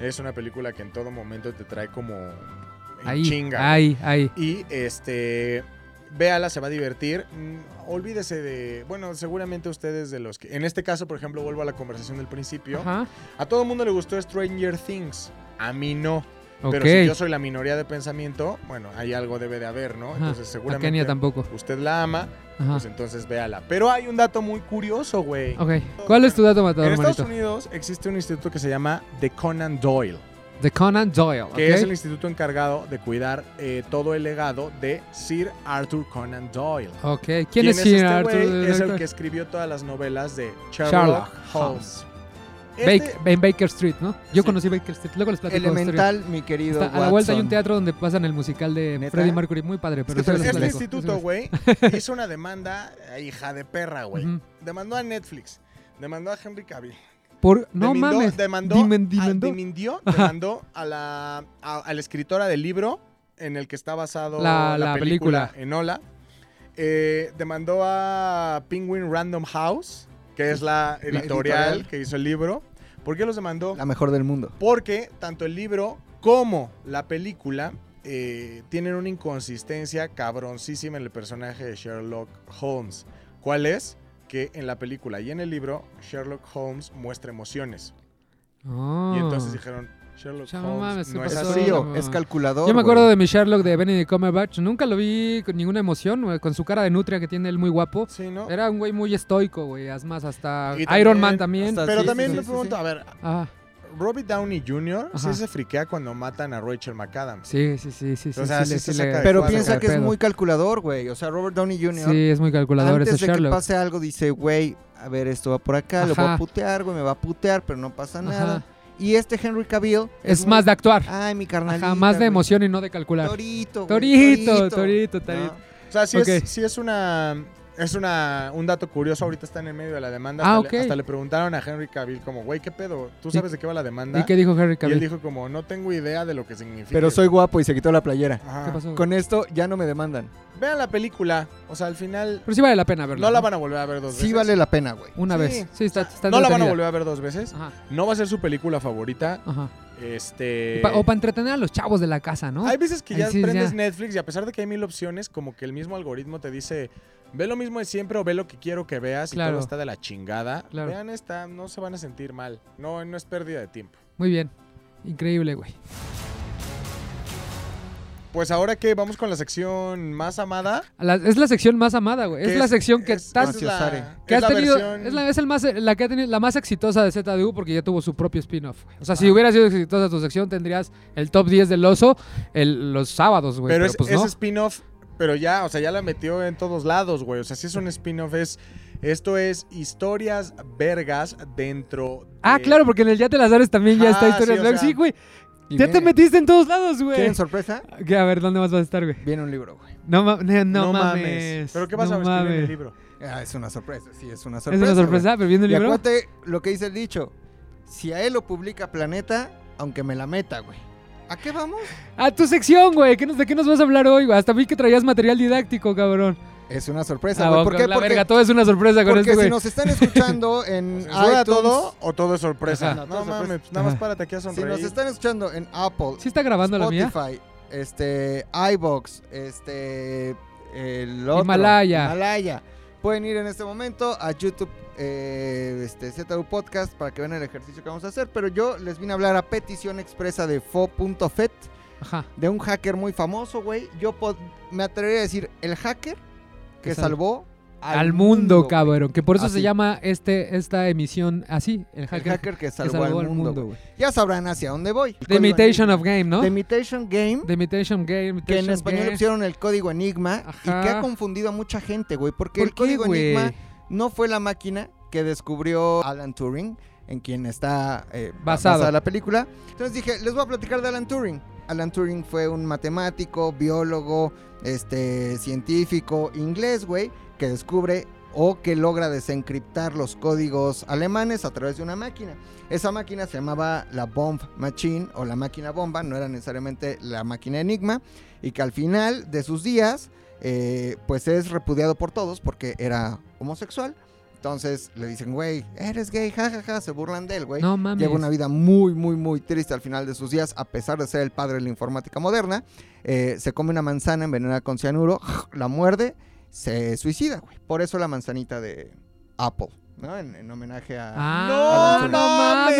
Es una película que en todo momento te trae como en Ahí, chinga. ahí, ahí. Y este, véala, se va a divertir. Mm, olvídese de, bueno, seguramente ustedes de los que, en este caso, por ejemplo, vuelvo a la conversación del principio. Ajá. A todo el mundo le gustó Stranger Things. A mí no. Pero si yo soy la minoría de pensamiento, bueno, hay algo debe de haber, ¿no? Ajá. Entonces seguramente Kenia tampoco. usted la ama, Ajá. pues entonces véala. Pero hay un dato muy curioso, güey. Ok. ¿Cuál es tu dato matador, En Estados manito? Unidos existe un instituto que se llama The Conan Doyle, The Conan Doyle. que ok. es el instituto encargado de cuidar eh, todo el legado de Sir Arthur Conan Doyle. Ok. ¿Quién, es Sir este Arthur? güey? Es el que escribió todas las novelas de Sherlock, Sherlock Holmes. Bake- Este- en Baker Street, ¿no? Yo Sí. conocí Baker Street. Luego les platico. Elemental, mi querido Está- a la vuelta hay un teatro donde pasan el musical de ¿Neta? Freddie Mercury. Muy padre, pero este platico. instituto, güey, hizo una demanda, hija de perra, güey. Ujú. Demandó a Netflix, demandó a Henry Cavill. Por... No Demandó- mames. Demandó, Dimen- a- dimendó. dimindió, demandó a la, a, a la escritora del libro en el que está basado La- la, la película, película. en Ola. Eh, demandó a Penguin Random House, que es la editorial, editorial. que hizo el libro. ¿Por qué los demandó? La mejor del mundo. Porque tanto el libro como la película eh, tienen una inconsistencia cabroncísima en el personaje de Sherlock Holmes. ¿Cuál es? Que en la película y en el libro Sherlock Holmes muestra emociones. Oh. Y entonces dijeron, Sherlock Holmes mames, ¿qué no Es es pasó? así. frío, no. es calculador. Yo me acuerdo güey. de mi Sherlock de Benedict Cumberbatch. Nunca lo vi con ninguna emoción, güey, con su cara de nutria que tiene él muy guapo. Sí, ¿no? Era un güey muy estoico, güey. Es más, hasta Y Iron también- Man también. hasta- Pero sí, también sí, me sí, pregunto, sí. a ver, Ah, Robert Downey Jr. sí se friquea cuando matan a Rachel McAdams. sí, sí, sí, sí. O sea, sí sí se sí saca le- de Pero cuadro. piensa que es muy calculador, güey. O sea, Robert Downey Jr. Sí, es muy calculador antes ese de que Sherlock. pase algo dice, güey, a ver, esto va por acá, lo voy a putear, güey, me va a putear, pero no pasa Ajá. nada. Y este Henry Cavill Es más de actuar. Ay, mi carnal. Ajá, más de emoción y no de calcular. Torito, güey, Torito, torito, torito. ¿no? O sea, sí, Ok. es, sí es una. Es una, un dato curioso, ahorita está en el medio de la demanda. Ah, hasta, ok. le, hasta le preguntaron a Henry Cavill como, güey, ¿qué pedo? ¿Tú ¿Y- sabes de qué va la demanda? ¿Y qué dijo Henry Y él Cavill? dijo como, no tengo idea de lo que significa. Pero soy guapo y se quitó la playera. Ajá. ¿Qué pasó? Con esto ya no me demandan. Vean la película. O sea, al final Pero sí vale la pena verlo. no la van a volver a ver dos veces. Sí vale la pena, güey. Una Sí. vez. Sí, está, está No la van a volver a ver dos veces. Ajá, No va a ser su película favorita. ajá. Este. Pa- o para entretener a los chavos de la casa, ¿no? Hay veces que ya sí, prendes ya. Netflix y a pesar de que hay mil opciones, como que el mismo algoritmo te dice, ve lo mismo de siempre o ve lo que quiero que veas y Claro. todo está de la chingada. Claro. Vean esta, no se van a sentir mal. No, no es pérdida de tiempo. Muy bien. Increíble, güey. Pues ahora que vamos con la sección más amada. La- es la sección más amada, güey. Es la sección que es- es la- Maciosare. que es has la tenido versión- es la, es el más la que ha tenido la más exitosa de ZDU porque ya tuvo su propio spin-off. güey. O sea, si Ah. hubiera sido exitosa tu sección tendrías el top 10 del oso el- los sábados, güey. pero Pero, es, pues es no. spin-off, pero ya, o sea, ya la metió en todos lados, güey. O sea, si es un spin-off, es. Esto es historias vergas dentro. Ah, de- claro, porque en el Ya te las sabes también ya está Ah, historia sí, o Vergas. sea, Sí, güey. Y Ya te metiste en todos lados, güey. ¿Quieren sorpresa? Que, A ver, ¿dónde más vas a estar, güey? Viene un libro, güey. No, ma- no, no mames. ¿Pero qué vas no a escribir en el mames. libro? Ah, es una sorpresa, sí, es una Es sorpresa. una sorpresa, pero viendo el güey. Y libro. acuérdate lo que dice el dicho. Si a él lo publica Planeta, aunque me la meta, güey. ¿A qué vamos? A tu sección, güey. ¿Qué nos- ¿De qué nos vas a hablar hoy, güey? Hasta vi que traías material didáctico, cabrón. Es una sorpresa, Ah, güey. ¿Por qué? la Porque, verga, todo es una sorpresa con porque este, si nos están escuchando en ¿Censura iTunes, todo o todo es sorpresa? Ajá. No, mames, nada más Ajá. párate aquí a si sonreír. nos están escuchando en Apple, ¿Sí está grabando la mía? Spotify, este, iBox, este, el otro, Himalaya. Himalaya. Pueden ir en este momento a YouTube, eh, este, ZU Podcast para que vean el ejercicio que vamos a hacer. Pero yo les vine a hablar a petición expresa de fo.fet, Ajá. de un hacker muy famoso, güey. Yo me atrevería a decir el hacker que Que sal- salvó Al, mundo, cabrón. Que por eso se llama este, esta emisión así. El El hacker, que que salvó, al mundo. güey. Ya sabrán hacia dónde voy. The Imitation of Game, ¿no? The Imitation Game. The Imitation Game. que en español Game. pusieron el código Enigma y que ha confundido a mucha gente, güey. Porque ¿Por el qué, código? Enigma no fue la máquina que descubrió Alan Turing, en quien está eh, basada la película. Entonces dije, les voy a platicar de Alan Turing. Alan Turing fue un matemático, biólogo, este, científico inglés, güey, que descubre o que logra desencriptar los códigos alemanes a través de una máquina. Esa máquina se llamaba la Bomb Machine o la máquina bomba, no era necesariamente la máquina Enigma, y que al final de sus días, eh, pues es repudiado por todos porque era homosexual. Entonces le dicen, güey, eres gay, jajaja, se burlan de él, güey. No mames. Lleva una vida muy, muy, muy triste al final de sus días, a pesar de ser el padre de la informática moderna. Eh, se come una manzana envenenada con cianuro, la muerde, se suicida, güey. Por eso la manzanita de Apple, ¿no? En, en homenaje a... Ah, no, Turing. mames.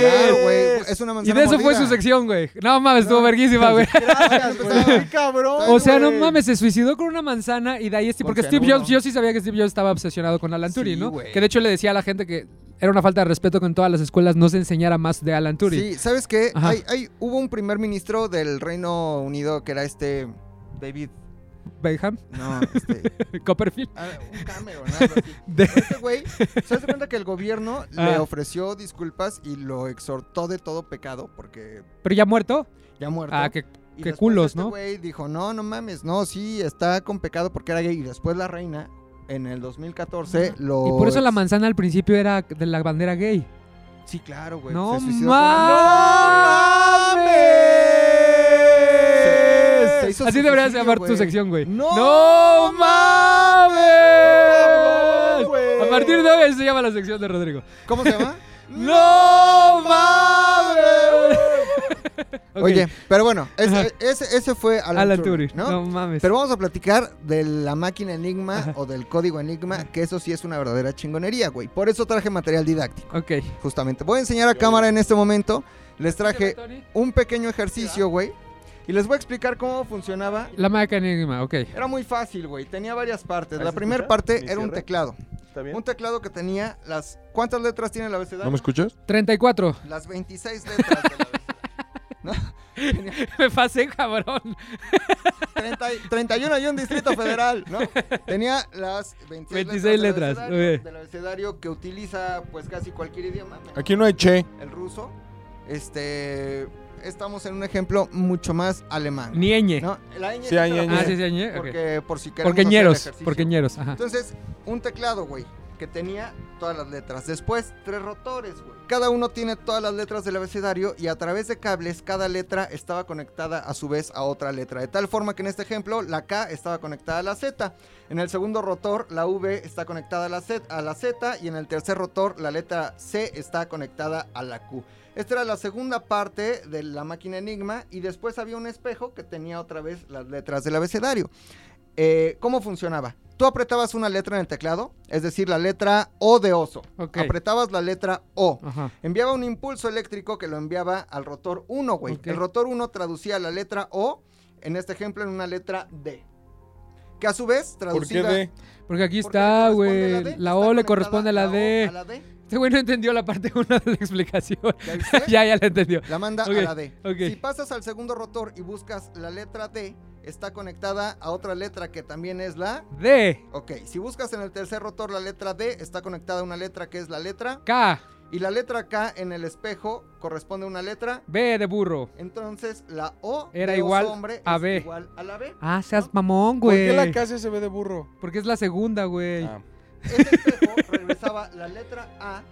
Claro, güey. Es una Y manzana de eso fue su sección, güey. No mames, estuvo verguísima, güey. Gracias, güey. Cabrón. O sea, no güey. mames, se suicidó con una manzana y de ahí este. Porque Steve. Jobs, yo sí sabía que Steve Jobs estaba obsesionado con Alan Turing, Sí, ¿no? güey. Que de hecho le decía a la gente que era una falta de respeto que en todas las escuelas no se enseñara más de Alan Turing. Sí, ¿sabes qué? Hay, hay- hubo un primer ministro del Reino Unido que era este David, Beckham, no, este, Copperfield. ah, un Cameron, algo así. De- Este güey, se hace cuenta que el gobierno le Ah. ofreció disculpas y lo exhortó de todo pecado porque Pero ya muerto. ya muerto. Ah, que Y qué culos, este ¿no? güey dijo, no, no mames, no, sí, está con pecado porque era gay. Y después la reina, en el 2014, lo... Y por eso la manzana al principio era de la bandera gay. Sí, claro, güey. No se suicidó con- mames. Así deberías llamar tu sección, güey. ¡No ¡No mames! A partir de hoy se llama la sección de Rodrigo. ¿Cómo se llama? ¡No mames! Oye, pero bueno, ese, ese, ese fue Alan, Alan Turing. ¿no? No mames. Pero vamos a platicar de la máquina Enigma Ajá. o del código Enigma, que eso sí es una verdadera chingonería, güey. Por eso traje material didáctico, Ok. justamente. Voy a enseñar a cámara en este momento. Les traje un pequeño ejercicio, güey. Y les voy a explicar cómo funcionaba. La máquina enigma, ok. Era muy fácil, güey. Tenía varias partes. ¿Ahí La primera parte ¿Mi era un teclado. ¿Está bien? Un teclado que tenía las... ¿Cuántas letras tiene el abecedario? ¿No me escuchas? 34. Las 26 letras del abecedario. ¿No? Tenía Me pasé, cabrón. 30 y- 31 y un distrito federal, ¿no? Tenía las 26, 26 letras, letras, del, abecedario, del abecedario que utiliza pues casi cualquier idioma. Aquí no hay che. El ruso. Este... Estamos en un ejemplo mucho más alemán. Nieñe. ¿no? La ñ Sí, la ñ. Ah, sí, sí. Porque por si queremos Porque ñeros. ejercicio. Porque ñeros. Ajá. Entonces, un teclado, güey, que tenía todas las letras. Después, tres rotores, güey. Cada uno tiene todas las letras del abecedario y a través de cables, cada letra estaba conectada a su vez a otra letra. De tal forma que en este ejemplo, la K estaba conectada a la Z. En el segundo rotor, la V está conectada a la Z, a la Z y en el tercer rotor, la letra C está conectada a la Q. Esta era la segunda parte de la máquina Enigma y después había un espejo que tenía otra vez las letras del abecedario. Eh, ¿Cómo funcionaba? Tú apretabas una letra en el teclado, es decir, la letra O de oso. Ok. Apretabas la letra O. Ajá. Enviaba un impulso eléctrico que lo enviaba al rotor 1, güey. El rotor 1 traducía la letra O, en este ejemplo, en una letra D. Que a su vez ¿Por qué traducida... de? Porque aquí porque está, güey. D, La O le corresponde a la O D. a la D. Este güey no entendió la parte 1 de la explicación. ¿Ya ya, ya la entendió. La manda a la D. ok. Si pasas al segundo rotor y buscas la letra D, está conectada a otra letra que también es la... D. Ok, si buscas en el tercer rotor la letra D, está conectada a una letra que es la letra... K. Y la letra K en el espejo corresponde a una letra... B de burro. Entonces la O Era de igual hombre a es B. igual a la B. Ah, seas mamón, ¿Por güey. qué la casa se ve de burro? Porque es la segunda, güey. Ah. Ese espejo regresaba la letra A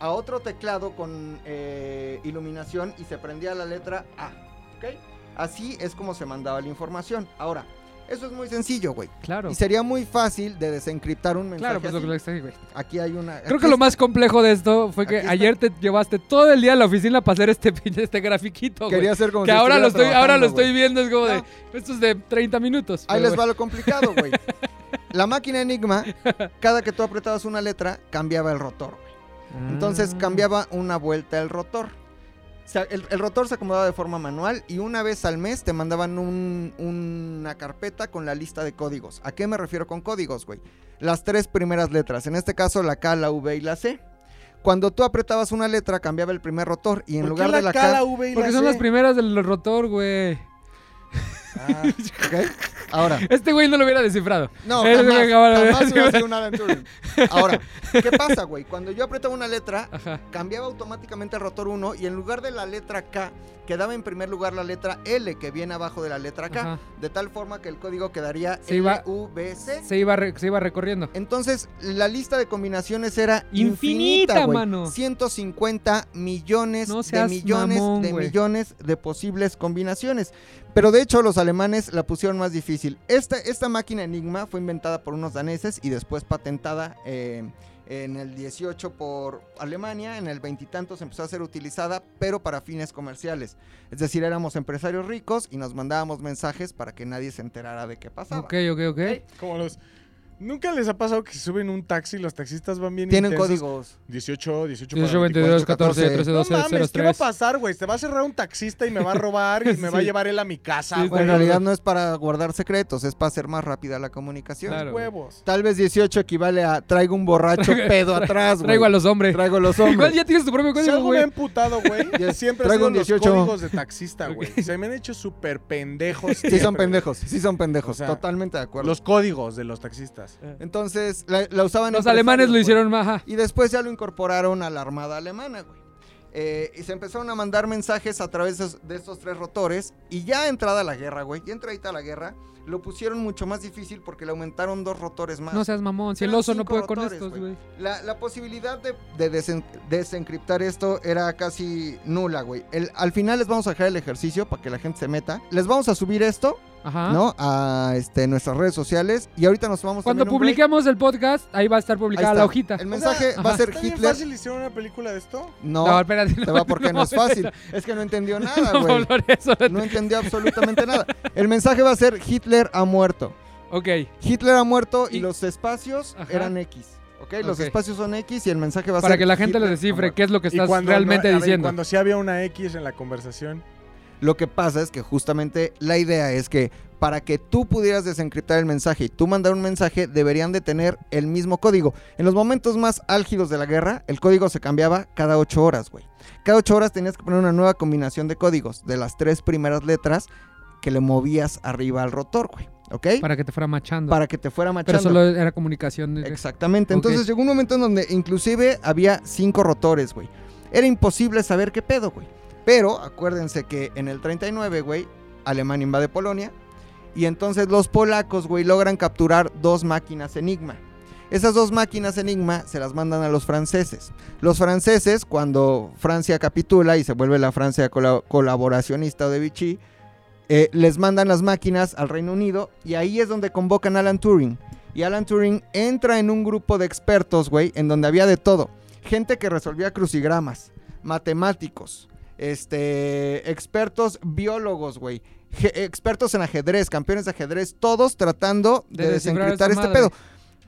a otro teclado con eh, iluminación y se prendía la letra A. ¿Ok? Así es como se mandaba la información. Ahora, eso es muy sencillo, güey. Claro. Y sería muy fácil de desencriptar un mensaje. Claro, pues lo que güey. Aquí hay una. Creo que lo más complejo de esto fue que Aquí está. ayer te llevaste todo el día a la oficina para hacer este este grafiquito, güey. Quería hacer como Que si ahora lo estoy, ahora lo estoy viendo, es como de. Esto es de 30 minutos. Ahí les va lo complicado, güey. La máquina Enigma, cada que tú apretabas una letra, cambiaba el rotor, güey. bueno. Entonces cambiaba una vuelta el rotor. O sea, el, el rotor se acomodaba de forma manual y una vez al mes te mandaban un- una carpeta con la lista de códigos. ¿A qué me refiero con códigos, güey? Las tres primeras letras, en este caso la K, la V y la C. Cuando tú apretabas una letra cambiaba el primer rotor y en ¿Por lugar qué de la K, K... la V y Porque la son las primeras del rotor, güey. Ah, ¿ok? Ahora, Este güey no lo hubiera descifrado. No, Ese jamás, jamás iba a ser un Alan Turing. Ahora, ¿qué pasa, güey? Cuando yo apretaba una letra, Ajá. cambiaba automáticamente el rotor 1 y en lugar de la letra K, quedaba en primer lugar la letra L que viene abajo de la letra K. Ajá. De tal forma que el código quedaría Se iba- LVC. Se iba, re- se iba recorriendo. Entonces, la lista de combinaciones era Infinita, infinita, mano. 150 millones No de millones mamón, de millones de posibles combinaciones. Pero de hecho, los alemanes la pusieron más difícil. Esta, esta máquina Enigma fue inventada por unos daneses y después patentada eh, en el 18 por Alemania. En el veintitantos empezó a ser utilizada, pero para fines comerciales. Es decir, éramos empresarios ricos y nos mandábamos mensajes para que nadie se enterara de qué pasaba. Ok, ok, ok. Como los. ¿Nunca les ha pasado que se suben un taxi y los taxistas van bien Tienen intensos? códigos. 18, 18, 18, para 22, 14, 14, 13, No 12, mames, 0, ¿qué va a 3. pasar, güey? Se va a cerrar un taxista y me va a robar y me va a Sí. llevar él a mi casa, Sí, güey. Bueno, en realidad no es para guardar secretos, es para hacer más rápida la comunicación. Claro. huevos. Tal vez 18 equivale a traigo un borracho pedo atrás, güey. Traigo a los hombres. Traigo a los Igual hombres. ya tienes tu propio Si código, güey. emputado, güey, Ya, siempre traigo un sido 18. los códigos de taxista, güey. Se me han hecho súper pendejos. Sí son pendejos, sí son pendejos, O sea, totalmente de acuerdo. Los códigos de los taxistas. Entonces, la, la usaban Los alemanes lo hicieron maja. Y después ya lo incorporaron a la Armada Alemana, güey. Eh, y se empezaron a mandar mensajes a través de estos tres rotores. Y ya entrada la guerra, güey, ya entradita la guerra, lo pusieron mucho más difícil porque le aumentaron dos rotores más. No seas mamón. Si el oso no puede con estos, güey. La, la posibilidad de, de desen- desencriptar esto era casi nula, güey. El- al final les vamos a dejar el ejercicio para que la gente se meta. Les vamos a subir esto, Ajá. ¿no? A este, nuestras redes sociales. Y ahorita nos vamos Cuando un break. publiquemos el podcast, ahí va a estar publicada la hojita. El mensaje va a ser ¿Está bien Hitler. fácil hicieron una película de esto? No, No, espérate. te va porque no, es fácil. Es que no entendió nada, güey. No entendió absolutamente nada. El mensaje va a ser Hitler ha muerto. Ok. Hitler ha muerto y, Y- los espacios Ajá. eran X. ¿Ok? Los espacios son X y el mensaje va a Para ser que la gente le Hitler ha descifre qué es lo que estás cuando realmente no- a ver, diciendo. cuando sí había una X en la conversación. Lo que pasa es que justamente la idea es que para que tú pudieras desencriptar el mensaje y tú mandar un mensaje, deberían de tener el mismo código. En los momentos más álgidos de la guerra, el código se cambiaba cada ocho horas, güey. Cada ocho horas tenías que poner una nueva combinación de códigos de las tres primeras letras que le movías arriba al rotor, güey. ¿Ok? Para, Para que te fuera machando. que te fuera Pero machando. solo era comunicación. de- Exactamente. Entonces llegó un momento en donde inclusive había cinco rotores, güey. Era imposible saber qué pedo, güey. Pero acuérdense que en el 39, güey, Alemania invade Polonia. Y entonces los polacos, güey, logran capturar dos máquinas Enigma. Esas dos máquinas Enigma se las mandan a los franceses. Los franceses, cuando Francia capitula y se vuelve la Francia cola- colaboracionista de Vichy, eh, les mandan las máquinas al Reino Unido y ahí es donde convocan a Alan Turing. Y Alan Turing entra en un grupo de expertos, güey, en donde había de todo. Gente que resolvía crucigramas, matemáticos, este, expertos biólogos, güey, expertos en ajedrez, campeones de ajedrez, todos tratando de, desencriptar este madre. pedo.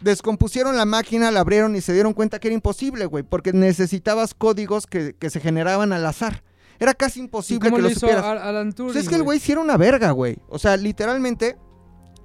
Descompusieron la máquina, la abrieron y se dieron cuenta que era imposible, güey, porque necesitabas códigos que, que se generaban al azar. Era casi ¿Y imposible que lo lo hizo supieras. Al- Alan Turing? Pues es que el güey sí era una verga, güey. O sea, literalmente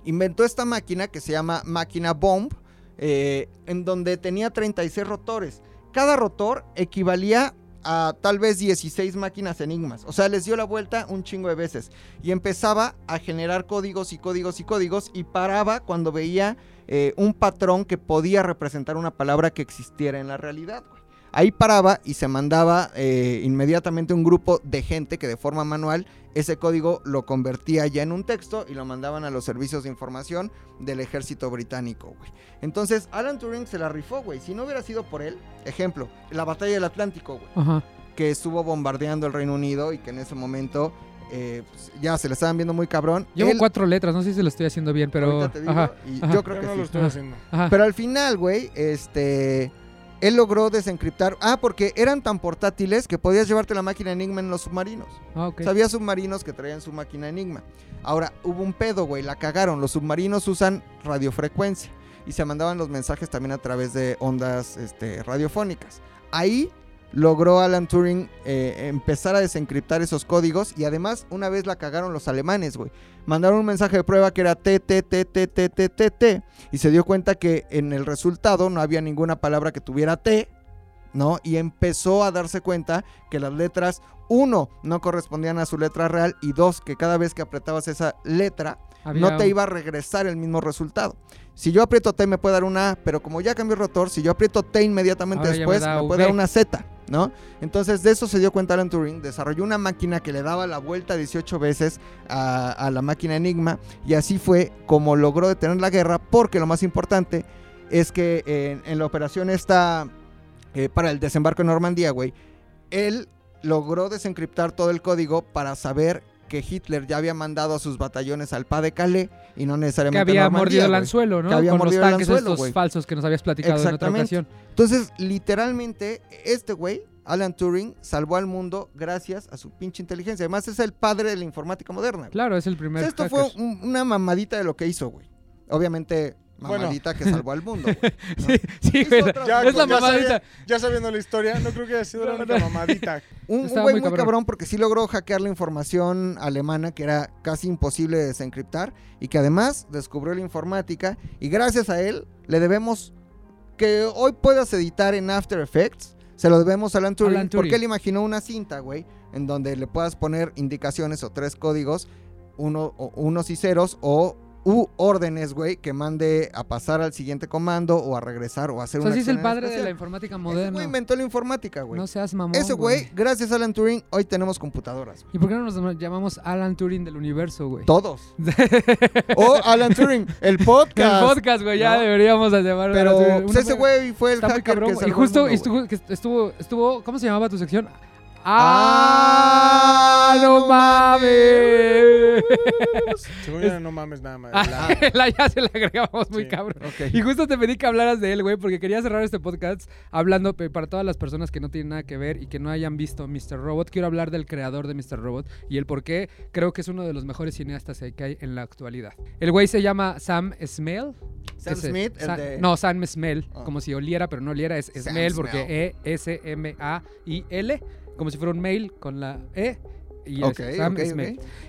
inventó esta máquina que se llama máquina Bomb, eh, en donde tenía 36 rotores. Cada rotor equivalía a tal vez 16 máquinas enigmas. O sea, les dio la vuelta un chingo de veces. Y empezaba a generar códigos y códigos y códigos y paraba cuando veía eh, un patrón que podía representar una palabra que existiera en la realidad, güey. Ahí paraba y se mandaba eh, inmediatamente un grupo de gente que de forma manual ese código lo convertía ya en un texto y lo mandaban a los servicios de información del ejército británico, güey. Entonces, Alan Turing se la rifó, güey. Si no hubiera sido por él, ejemplo, la batalla del Atlántico, güey, Ajá. que estuvo bombardeando el Reino Unido y que en ese momento eh, pues, ya se le estaban viendo muy cabrón. Llevo Él- cuatro letras, no sé si lo estoy haciendo bien, pero. ahorita te digo, Ajá. y ajá. yo creo Yo que no sí. lo estoy Ajá. haciendo. Ajá. Pero al final, güey, este. Él logró desencriptar. Ah, porque eran tan portátiles que podías llevarte la máquina Enigma en los submarinos. Ah, ok. O sea, había submarinos que traían su máquina Enigma. Ahora, hubo un pedo, güey, la cagaron. Los submarinos usan radiofrecuencia y se mandaban los mensajes también a través de ondas este, radiofónicas. Ahí logró Alan Turing eh, empezar a desencriptar esos códigos y además una vez la cagaron los alemanes, güey. Mandaron un mensaje de prueba que era T, T, T, T, T, T, T, T y se dio cuenta que en el resultado no había ninguna palabra que tuviera T, ¿no? Y empezó a darse cuenta que las letras, uno, no correspondían a su letra real y dos, que cada vez que apretabas esa letra, Había no te un- iba a regresar el mismo resultado. Si yo aprieto T me puede dar una A, pero como ya cambió el rotor, si yo aprieto T inmediatamente Ahora después, me puede dar una Z, ¿no? Entonces de eso se dio cuenta Alan Turing, desarrolló una máquina que le daba la vuelta 18 veces a, la máquina Enigma y así fue como logró detener la guerra, porque lo más importante es que en, en la operación esta eh, para el desembarco en Normandía, güey, él logró desencriptar todo el código para saber que Hitler ya había mandado a sus batallones al Pas de Calais y no Que necesariamente a había mordido el anzuelo, ¿no? Que había Con los mordido el tanques anzuelo, estos falsos que nos habías platicado en otra ocasión. Entonces, literalmente, este güey, Alan Turing, salvó al mundo gracias a su pinche inteligencia. Además, es el padre de la informática moderna. Claro, es el O primer sea, esto hacker. fue un- una mamadita de lo que hizo, güey. Obviamente, Bueno. mamadita que salvó al mundo. güey. Sí, sí, güey. Ya, es la ya mamadita. sabía- ya sabiendo la historia, no creo que haya sido la única mamadita. Un, un güey muy muy cabrón. cabrón. porque sí logró hackear la información alemana que era casi imposible de desencriptar y que además descubrió la informática y gracias a él le debemos que hoy puedas editar en After Effects. Se lo debemos a Alan Turing, Alan Turing. porque él imaginó una cinta, güey, en donde le puedas poner indicaciones o tres códigos, uno, o- unos y ceros o u órdenes, güey, que mande a pasar al siguiente comando o a regresar o a hacer O sea, una sí es el padre de la informática Ese moderna. güey inventó la informática, güey. No seas mamón. Ese güey, gracias a Alan Turing, hoy tenemos computadoras. ¿Y por qué no nos llamamos Alan Turing del universo, güey? Todos. o Alan Turing, el podcast. El podcast, güey, ya ¿no? deberíamos de llamarlo Pero Alan Turing. pues, ese güey fue el hacker cabrón, que. Y justo estuvo, estuvo, estuvo, ¿cómo se llamaba tu sección? Ah, ¡Ah! ¡No mames! Según no mames nada más. Ah, La- la ya se la agregamos muy Sí. cabrón. Y justo te pedí que hablaras de él, güey, porque quería cerrar este podcast hablando para todas las personas que no tienen nada que ver y que no hayan visto Mr. Robot. Quiero hablar del creador de Mr. Robot y el por qué creo que es uno de los mejores cineastas que hay en la actualidad. El güey se llama Sam Smell. Sam Smith, el Sa- de... No, Sam Smell, Ah. como si oliera, pero no oliera, es Sam Smell Smell. porque E E-S-M-A-I-L, como si fuera un mail con la E. Y Ok, es Sam.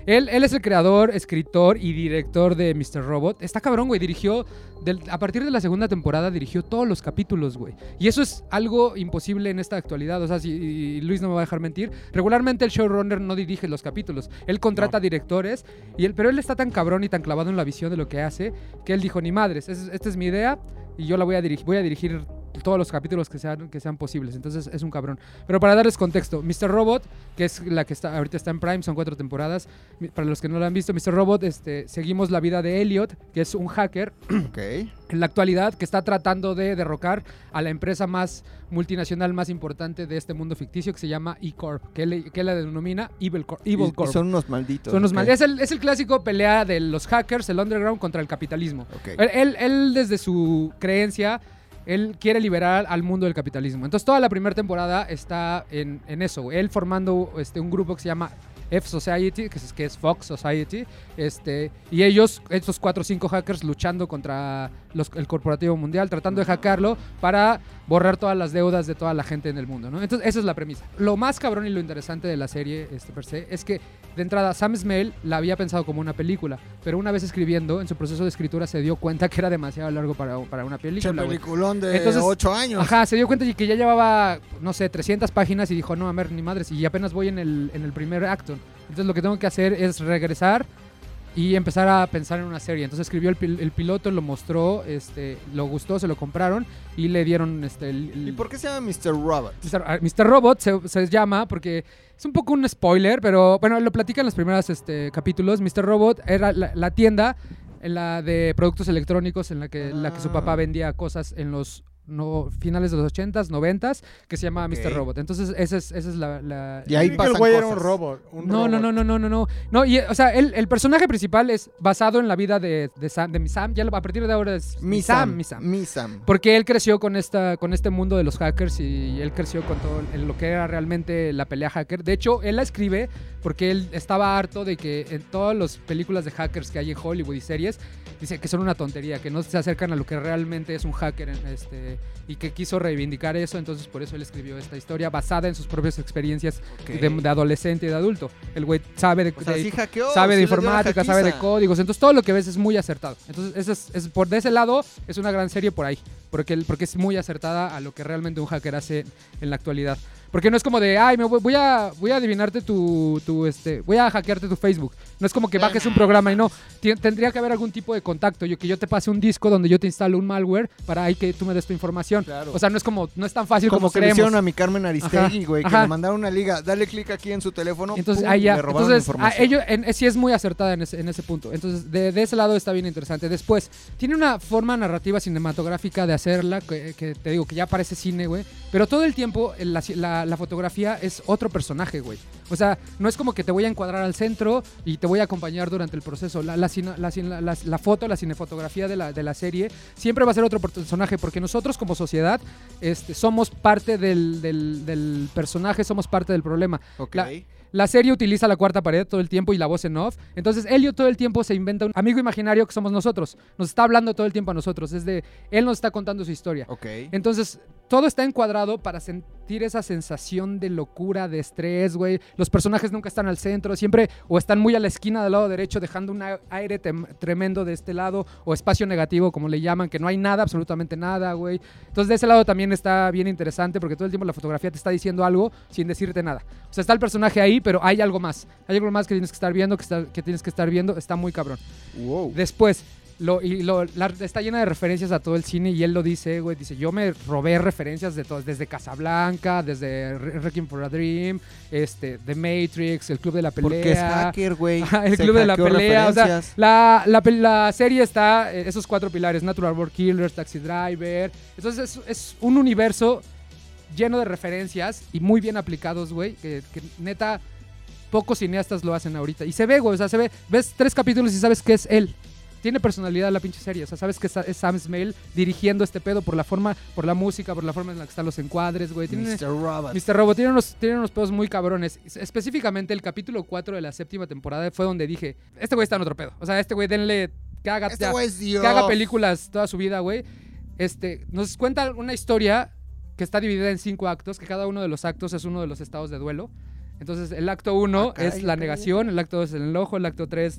Él, él es el creador, escritor y director de Mr. Robot. Está cabrón, güey. Dirigió, del- a partir de la segunda temporada, dirigió todos los capítulos, güey. Y eso es algo imposible en esta actualidad. O sea, si y Luis no me va a dejar mentir. Regularmente el showrunner no dirige los capítulos. Él contrata No. directores. Y él, pero él está tan cabrón y tan clavado en la visión de lo que hace que él dijo: Ni madres, es- esta es mi idea y yo la voy a dirigir. Voy a dirigir todos los capítulos que sean, que sean posibles. Entonces es un cabrón. Pero para darles contexto, Mr. Robot, que es la que está ahorita está en Prime, son cuatro temporadas. Para los que no lo han visto, Mr. Robot, este, seguimos la vida de Elliot, que es un hacker Ok. en la actualidad que está tratando de derrocar a la empresa más multinacional más importante de este mundo ficticio que se llama E-Corp, que él, que la denomina Evil Corp. Evil son unos malditos. Son los ok. mal- es, el, es el clásico pelea de los hackers, el underground contra el capitalismo. Ok. Él, él- él, desde su creencia, él quiere liberar al mundo del capitalismo. Entonces toda la primera temporada está en, eso. Él formando este, un grupo que se llama F Society, que es, que es Fox Society, este, y ellos, estos cuatro o cinco hackers, luchando contra el corporativo mundial, tratando de hackearlo para borrar todas las deudas de toda la gente en el mundo, ¿no? Entonces, esa es la premisa. Lo más cabrón y lo interesante de la serie, este, per se, es que, de entrada, Sam Smell la había pensado como una película, pero una vez escribiendo, en su proceso de escritura se dio cuenta que era demasiado largo para, para una película, güey. peliculón de Entonces, 8 años. Ajá, se dio cuenta de que ya llevaba, no sé, 300 páginas y dijo, no, a ver, ni madres, y apenas voy en el, en el primer acto. Entonces lo que tengo que hacer es regresar y empezar a pensar en una serie. Entonces escribió el, pil- el piloto, lo mostró, este, lo gustó, se lo compraron y le dieron este, el, el- ¿Y por qué se llama Mr. Robot? Mr. ah, Mr. Robot se, se llama porque es un poco un spoiler, pero bueno, lo platica en los primeros este, capítulos. Mr. Robot era la, la tienda en la de productos electrónicos en la que, en la que su Ah. papá vendía cosas en los no, finales de los 80s, 90s, que se llamaba. Mr. Robot. Entonces, esa es, esa es la... la- Y ahí Creí que el pasan güey era un robot. un no, no, robot. no, no, no, no, no. No, y, o sea, el, el personaje principal es basado en la vida de, de Sam, de mi Sam. Ya a partir de ahora es Mi mi Sam, Sam. mi Sam. Mi Sam. Porque él creció con esta con este mundo de los hackers y él creció con todo en lo que era realmente la pelea hacker. De hecho, él la escribe porque él estaba harto de que en todas las películas de hackers que hay en Hollywood y series dice que son una tontería, que no se acercan a lo que realmente es un hacker este y que quiso reivindicar eso, entonces por eso él escribió esta historia basada en sus propias experiencias de, de adolescente y de adulto. El güey sabe de, O sea, de- sí hackeó. sabe de sí informática, sabe de códigos, entonces todo lo que ves es muy acertado. Entonces, es, es- por de ese lado es una gran serie por ahí, porque, porque es muy acertada a lo que realmente un hacker hace en la actualidad. Porque no es como de, ay, me voy, voy a, voy a adivinarte tu, tu, este, voy a hackearte tu Facebook. No es como que bajes un programa y no. Tendría que haber algún tipo de contacto. Yo que yo te pase un disco donde yo te instalo un malware para ahí que tú me des tu información. Claro. O sea, no es como, no es tan fácil como, como, creemos. hicieron a mi Carmen Aristegui, güey, que le mandaron una liga. Dale clic aquí en su teléfono. Entonces, pum, ahí ya. Entonces, a información. ello, en- sí es muy acertada en ese, en ese punto. Entonces, de, de ese lado está bien interesante. Después, tiene una forma narrativa cinematográfica de hacerla, que, que te digo que ya parece cine, güey. Pero todo el tiempo eh, la, la- la fotografía es otro personaje, güey. O sea, no es como que te voy a encuadrar al centro y te voy a acompañar durante el proceso. La, la, foto, la cinefotografía de la, de la serie siempre va a ser otro personaje, porque nosotros como sociedad este, somos parte del, del- del personaje, somos parte del problema. Ok. La- La serie utiliza la cuarta pared todo el tiempo y la voz en off. Entonces, Elliot todo el tiempo se inventa un amigo imaginario que somos nosotros. Nos está hablando todo el tiempo a nosotros. Es de, él nos está contando su historia. Ok. Entonces, todo está encuadrado para sentir esa sensación de locura, de estrés, güey. Los personajes nunca están al centro, siempre o están muy a la esquina del lado derecho, dejando un aire tremendo de este lado, o espacio negativo, como le llaman, que no hay nada, absolutamente nada, güey. Entonces, de ese lado también está bien interesante, porque todo el tiempo la fotografía te está diciendo algo sin decirte nada. O sea, está el personaje ahí, pero hay algo más. Hay algo más que tienes que estar viendo, que, está- que tienes que estar viendo. Está muy cabrón. Wow. Después, lo, y lo, la- está llena de referencias a todo el cine y él lo dice, güey, dice, yo me robé referencias de todo, desde Casablanca, desde Re- Requiem for a Dream, este, The Matrix, El Club de la Pelea. Porque es hacker, güey. El club de la pelea, o sea, referencias. la, la, la serie está, eh, esos cuatro pilares, Natural Born Killers, Taxi Driver, entonces es, es un universo lleno de referencias y muy bien aplicados, güey, que, que neta pocos cineastas lo hacen ahorita. Y se ve, güey, o sea, se ve, ves tres capítulos y sabes que es él. Tiene personalidad la pinche serie, o sea, sabes que es, Sam Smale dirigiendo este pedo por la forma, por la música, por la forma en la que están los encuadres, güey. Tiene, Mr. Robot. Mr. Robot tiene unos, tiene unos pedos muy cabrones. Es- Específicamente el capítulo 4 de la séptima temporada fue donde dije, este güey está en otro pedo. O sea, este güey denle, que haga, Este ya- es que haga películas toda su vida, güey. Este, nos cuenta una historia que está dividida en cinco actos, que cada uno de los actos es uno de los estados de duelo. Entonces, el acto 1 Ah, es la negación, el acto 2 es el enojo, el acto 3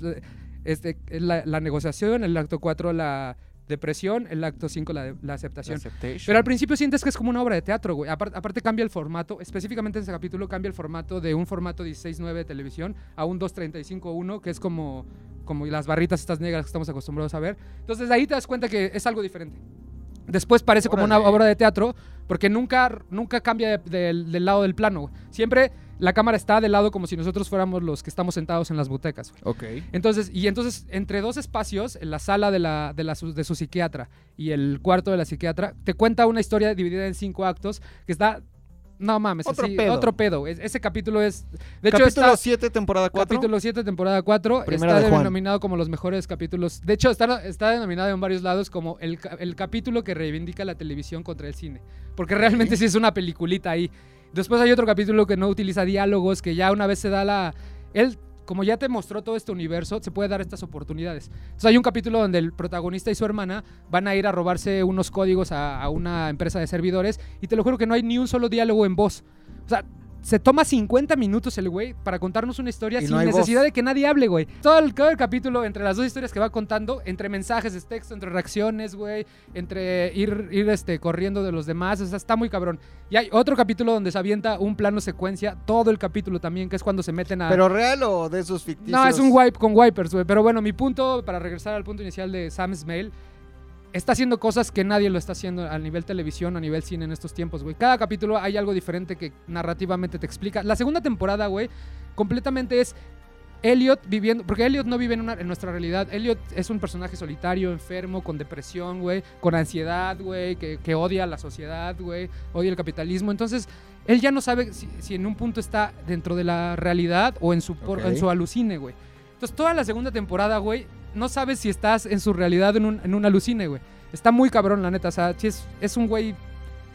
este, es la, la negociación, el acto 4 la depresión, el acto 5 la, la aceptación. Pero al principio sientes que es como una obra de teatro, güey. Apar- aparte cambia el formato, específicamente en ese capítulo cambia el formato de un formato 16.9 de televisión a un 2.35.1, que es como, como las barritas estas negras que estamos acostumbrados a ver. Entonces de ahí te das cuenta que es algo diferente. Después parece como una Órale. obra de teatro, porque nunca, nunca cambia de- del- del lado del plano. güey. Siempre la cámara está del lado como si nosotros fuéramos los que estamos sentados en las butecas. güey. Ok. Entonces, y entonces, entre dos espacios, en la sala de, la, de, la su- de su psiquiatra y el cuarto de la psiquiatra, te cuenta una historia dividida en cinco actos que está. No mames, Otro así, pedo. otro pedo. Es- ese capítulo es. De hecho, Capítulo está. 7, temporada 4. Capítulo 7, temporada 4. Primera está de denominado como los mejores capítulos. De hecho, está, está denominado en varios lados como el, el capítulo que reivindica la televisión contra el cine. Porque realmente sí es una peliculita ahí. Después hay otro capítulo que no utiliza diálogos, que ya una vez se da la... Él, como ya te mostró todo este universo, se puede dar estas oportunidades. Entonces hay un capítulo donde el protagonista y su hermana van a ir a robarse unos códigos a, a una empresa de servidores y te lo juro que no hay ni un solo diálogo en voz. O sea, se toma 50 minutos el güey para contarnos una historia Y sin no necesidad voz. de que nadie hable, güey. Todo el, todo el capítulo, entre las dos historias que va contando, entre mensajes de texto, entre reacciones, güey, entre ir, ir este, corriendo de los demás, o sea, está muy cabrón. Y hay otro capítulo donde se avienta un plano secuencia, todo el capítulo también, que es cuando se meten a... ¿Pero real o de esos ficticios? No, es un wipe con wipers, güey. Pero bueno, mi punto, para regresar al punto inicial de Sam Smale, está haciendo cosas que nadie lo está haciendo a nivel televisión, a nivel cine en estos tiempos, güey. Cada capítulo hay algo diferente que narrativamente te explica. La segunda temporada, güey, completamente es Elliot viviendo, porque Elliot no vive en, una- en nuestra realidad. Elliot es un personaje solitario, enfermo, con depresión, güey, con ansiedad, güey, que, que odia a la sociedad, güey, odia el capitalismo. Entonces, él ya no sabe si, si en un punto está dentro de la realidad o en su, por- Ok. en su alucine, güey. Entonces, toda la segunda temporada, güey, no sabes si estás en su realidad en un, en un alucine, güey. Está muy cabrón, la neta. O sea, sí es, es un güey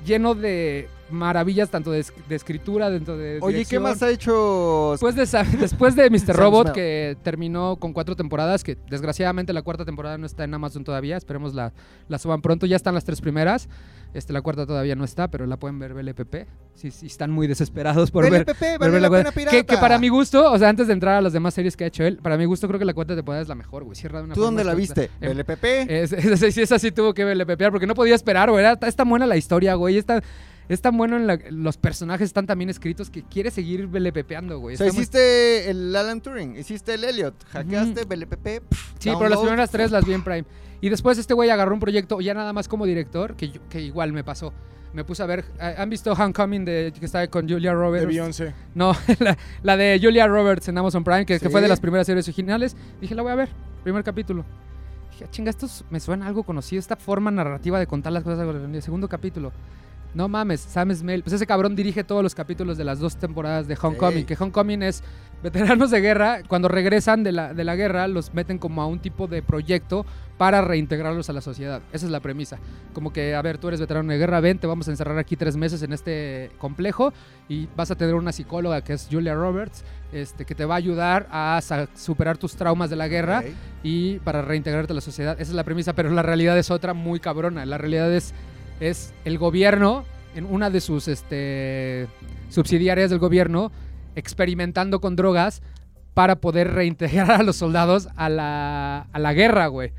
lleno de maravillas, tanto de, es- de escritura, dentro de. Oye, ¿qué más ha hecho? Después de, después de Mr. Robot, que terminó con cuatro temporadas, que desgraciadamente la cuarta temporada no está en Amazon todavía, esperemos la, la suban pronto, ya están las tres primeras, este, la cuarta todavía no está, pero la pueden ver BLPP, si, si están muy desesperados por ver... BLPP, por vale ver la la pena pirata. que, que para mi gusto, o sea, antes de entrar a las demás series que ha hecho él, para mi gusto creo que la cuarta temporada es la mejor, güey, cierra de una ¿Tú dónde la viste? En- ¿BLPP? es, es, sí, esa sí tuvo que BLPpear porque no podía esperar, güey. Era- Es tan buena la historia, güey. Es tan, es tan bueno en la- los personajes están tan bien escritos que quiere seguir BLPpeando, güey. o sea, Está hiciste el Alan Turing, hiciste el Elliot, hackeaste BLPP. pff, Sí, pero las primeras tres las vi en Prime. Y después este güey agarró un proyecto ya nada más como director, que, yo- que igual me pasó. Me puse a ver, ¿han visto Homecoming de, que está con Julia De Roberts? Beyoncé. No, la, la de Julia Roberts en Amazon Prime, que, que Sí. fue de las primeras series originales. Dije, la voy a ver, primer capítulo. Dije, "Ah, chinga, esto es- me suena algo conocido, esta forma narrativa de contar las cosas. conocido". Segundo capítulo. No mames, Sam Smell. Pues ese cabrón dirige todos los capítulos de las dos temporadas de Homecoming. Que Homecoming es veteranos de guerra. Cuando regresan de la, de la guerra, los meten como a un tipo de proyecto para reintegrarlos a la sociedad. Esa es la premisa. Como que, a ver, tú eres veterano de guerra, ven, te vamos a encerrar aquí tres meses en este complejo y vas a tener una psicóloga que es Julia Roberts, este, que te va a ayudar a superar tus traumas de la guerra y para reintegrarte a la sociedad. Esa es la premisa, pero la realidad es otra muy cabrona. La realidad es, es el gobierno, en una de sus este, subsidiarias del gobierno, experimentando con drogas para poder reintegrar a los soldados a la, a la guerra, güey.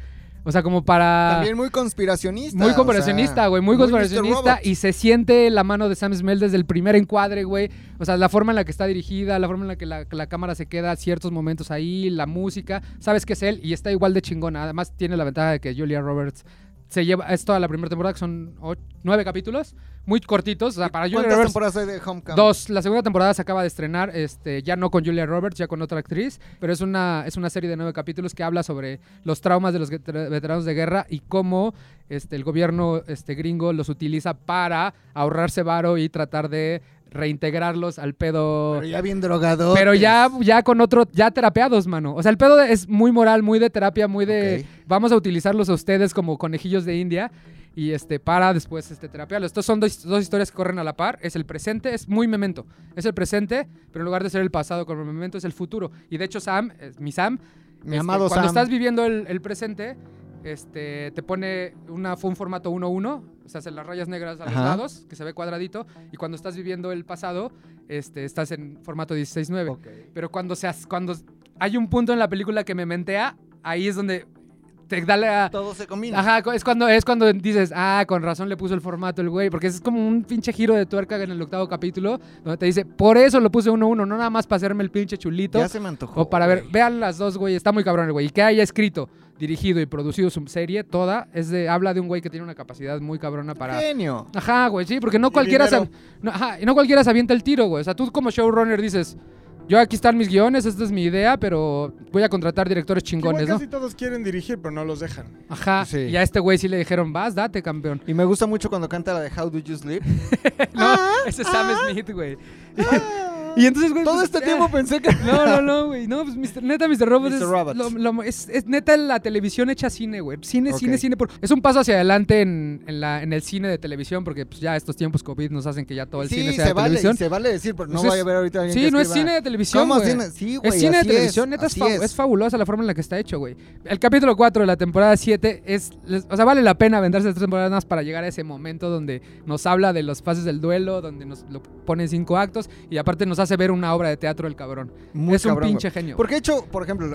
O sea, como para... También muy conspiracionista. Muy o conspiracionista, sea, güey, muy, conspiracionista y se siente la mano de Sam Smell desde el primer encuadre, güey. O sea, la forma en la que está dirigida, la forma en la que la, la cámara se queda ciertos momentos ahí, la música, sabes que es él y está igual de chingona. Además tiene la ventaja de que Julia Roberts se lleva, es toda la primera temporada, que son nueve capítulos, muy cortitos. O sea, para Julia ¿Cuántas Roberts, temporadas hay de Homecoming? Dos. La segunda temporada se acaba de estrenar, este, ya no con Julia Roberts, ya con otra actriz, pero es una, es una serie de nueve capítulos que habla sobre los traumas de los veter- veteranos de guerra y cómo este, el gobierno este, gringo los utiliza para ahorrarse varo y tratar de reintegrarlos al pedo. Pero ya bien drogado. Pero ya, ya con otro, ya terapeados, mano. O sea, el pedo es muy moral, muy de terapia, muy de vamos a utilizarlos a ustedes como conejillos de India y este para después este terapiarlos. Estos son dos, dos historias que corren a la par. Es el presente, es muy memento. Es el presente, pero en lugar de ser el pasado como memento es el futuro. Y de hecho Sam, eh, mi Sam, Mi este, amado cuando Sam. estás viviendo el, el presente, este, te pone una, fue un formato 1-1, o sea, las rayas negras a los Ajá. lados, que se ve cuadradito, y cuando estás viviendo el pasado, este, estás en formato 16-9. Ok. Pero cuando, se, hace- cuando hay un punto en la película que me mentea, ahí es donde te da la... Todo se combina. Ajá, es cuando, es cuando dices, ah, con razón le puso el formato el güey, porque es como un pinche giro de tuerca en el octavo capítulo, donde te dice, por eso lo puse 1-1, no nada más para hacerme el pinche chulito, Ya se me antojó. o para ver, güey. vean las dos, güey, está muy cabrón el güey, y que haya escrito, dirigido y producido su serie, toda, es de, habla de un güey que tiene una capacidad muy cabrona para... Genio. Ajá, güey, sí, porque no cualquiera, se, no, ajá, y no cualquiera se avienta el tiro, güey. O sea, tú como showrunner dices, yo aquí están mis guiones, esta es mi idea, pero voy a contratar directores igual chingones, ¿no? casi todos quieren dirigir, pero no los dejan. Ajá, Sí. y a este güey sí le dijeron, vas, date, campeón. Y me gusta mucho cuando canta la de How Do You Sleep. No, ese es Sam Smith, güey. Y entonces, güey, Todo pues, este tiempo pensé que... No, no, no, güey. No, pues Mr. neta, Mr. Robots, Mr. es, Robots. lo- lo- es, es neta la televisión hecha cine, güey. Cine, cine, cine. por- es un paso hacia adelante en, en la, en el cine de televisión, porque pues, ya estos tiempos COVID nos hacen que ya todo el sí, cine sea se de vale, televisión. se vale decir, pero no Pues es- vaya a ver ahorita alguien Sí, que no es cine de televisión, ¿Cómo güey. cine? Sí, güey, Es cine de televisión, neta, es, así fa- es fabulosa la forma en la que está hecho, güey. El capítulo 4 de la temporada 7 es. les- o sea, vale la pena venderse tres temporadas más para llegar a ese momento donde nos habla de las fases del duelo, donde nos lo pone en cinco actos y aparte nos hace ver una obra de teatro el cabrón. Muy es un pinche genio. Porque de hecho, por ejemplo,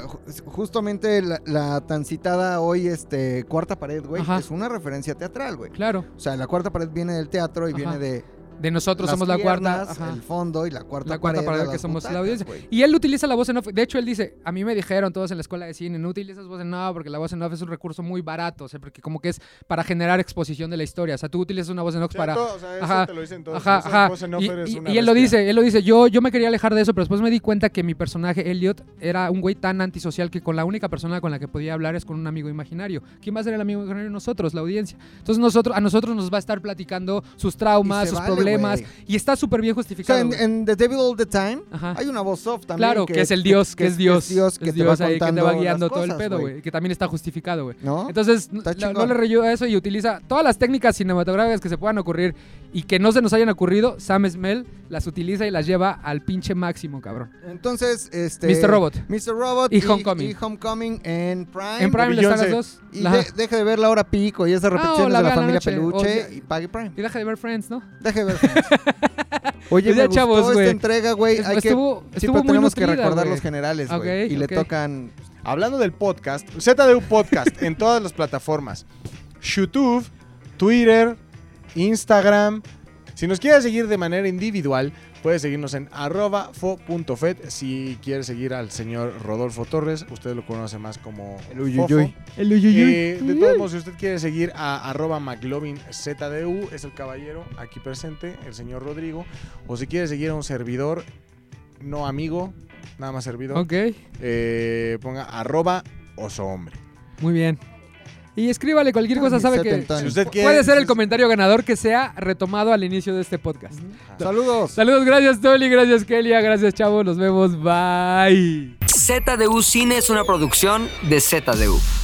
justamente la, la tan citada hoy este cuarta pared, güey, es una referencia teatral, güey. Claro. O sea, la cuarta pared viene del teatro y Ajá. viene de De nosotros las somos la cuarta. ajá. el fondo y la cuarta La cuarta pared, de que somos la audiencia. Y él utiliza la voz en off. De hecho, él dice, a mí me dijeron todos en la escuela de cine, no utilizas voz en off porque la voz en off es un recurso muy barato, o sea, porque como que es para generar exposición de la historia. O sea, tú utilizas una voz en off para... o sea, eso Ajá, te lo dicen todos. Ajá, Eso, ajá. vos en off Y, eres y- una y él lo dice, él lo dice, yo, yo me quería alejar de eso, pero después me di cuenta que mi personaje, Elliot, era un güey tan antisocial que con la única persona con la que podía hablar es con un amigo imaginario. ¿Quién va a ser el amigo imaginario? Nosotros, la audiencia. Entonces nosotros, a nosotros nos va a estar platicando sus traumas, sus vale, problemas, güey. y está súper bien O sea, justificado. en, en The Devil All the Time Ajá. hay una voz off también. Claro, que, es el Dios, que, es Dios, que es te va Dios ahí que te contando va guiando todo el cosas, pedo, güey, que también está justificado, güey. ¿No? Entonces, no- no, le reyó a eso y utiliza todas las técnicas cinematográficas que se puedan ocurrir y que no se nos hayan ocurrido, Sam Smell las utiliza y las lleva al pinche máximo, cabrón. Entonces, este... Mr. Robot. Mr. Robot Y Homecoming. y Homecoming en Prime. En Prime le están las dos. Y de- deje de ver la hora pico y esas repeticiones la de la familia noche. Peluche O- y pague Prime. Y deja de ver Friends, ¿no? Deje de ver. Friends. Oye, Pues ya, me gustó chavos, esta güey. entrega, güey. Hay que, estuvo estuvo muy tenemos que recordar los generales, güey. Y le tocan... Hablando del podcast, ZDU Podcast en todas las plataformas. YouTube, Twitter, Instagram. Si nos quieres seguir de manera individual, puedes seguirnos en arroba fo.fet. Si quieres seguir al señor Rodolfo Torres, usted lo conoce más como El uyuyuy. Fofo. Eh, de todos modos, si usted quiere seguir a arroba McLovinZDU, es el caballero aquí presente, el señor Rodrigo. O si quiere seguir a un servidor, no amigo, nada más servidor, Ok, eh, ponga arroba oso hombre. muy bien. Y escríbale cualquier cosa, sabe que Setentón. Si usted quiere- puede ser el comentario ganador que sea retomado al inicio de este podcast. Saludos. Saludos, gracias Toli, gracias Kelia, gracias Chavo, nos vemos, bye. ZDU Cine es una producción de ZDU.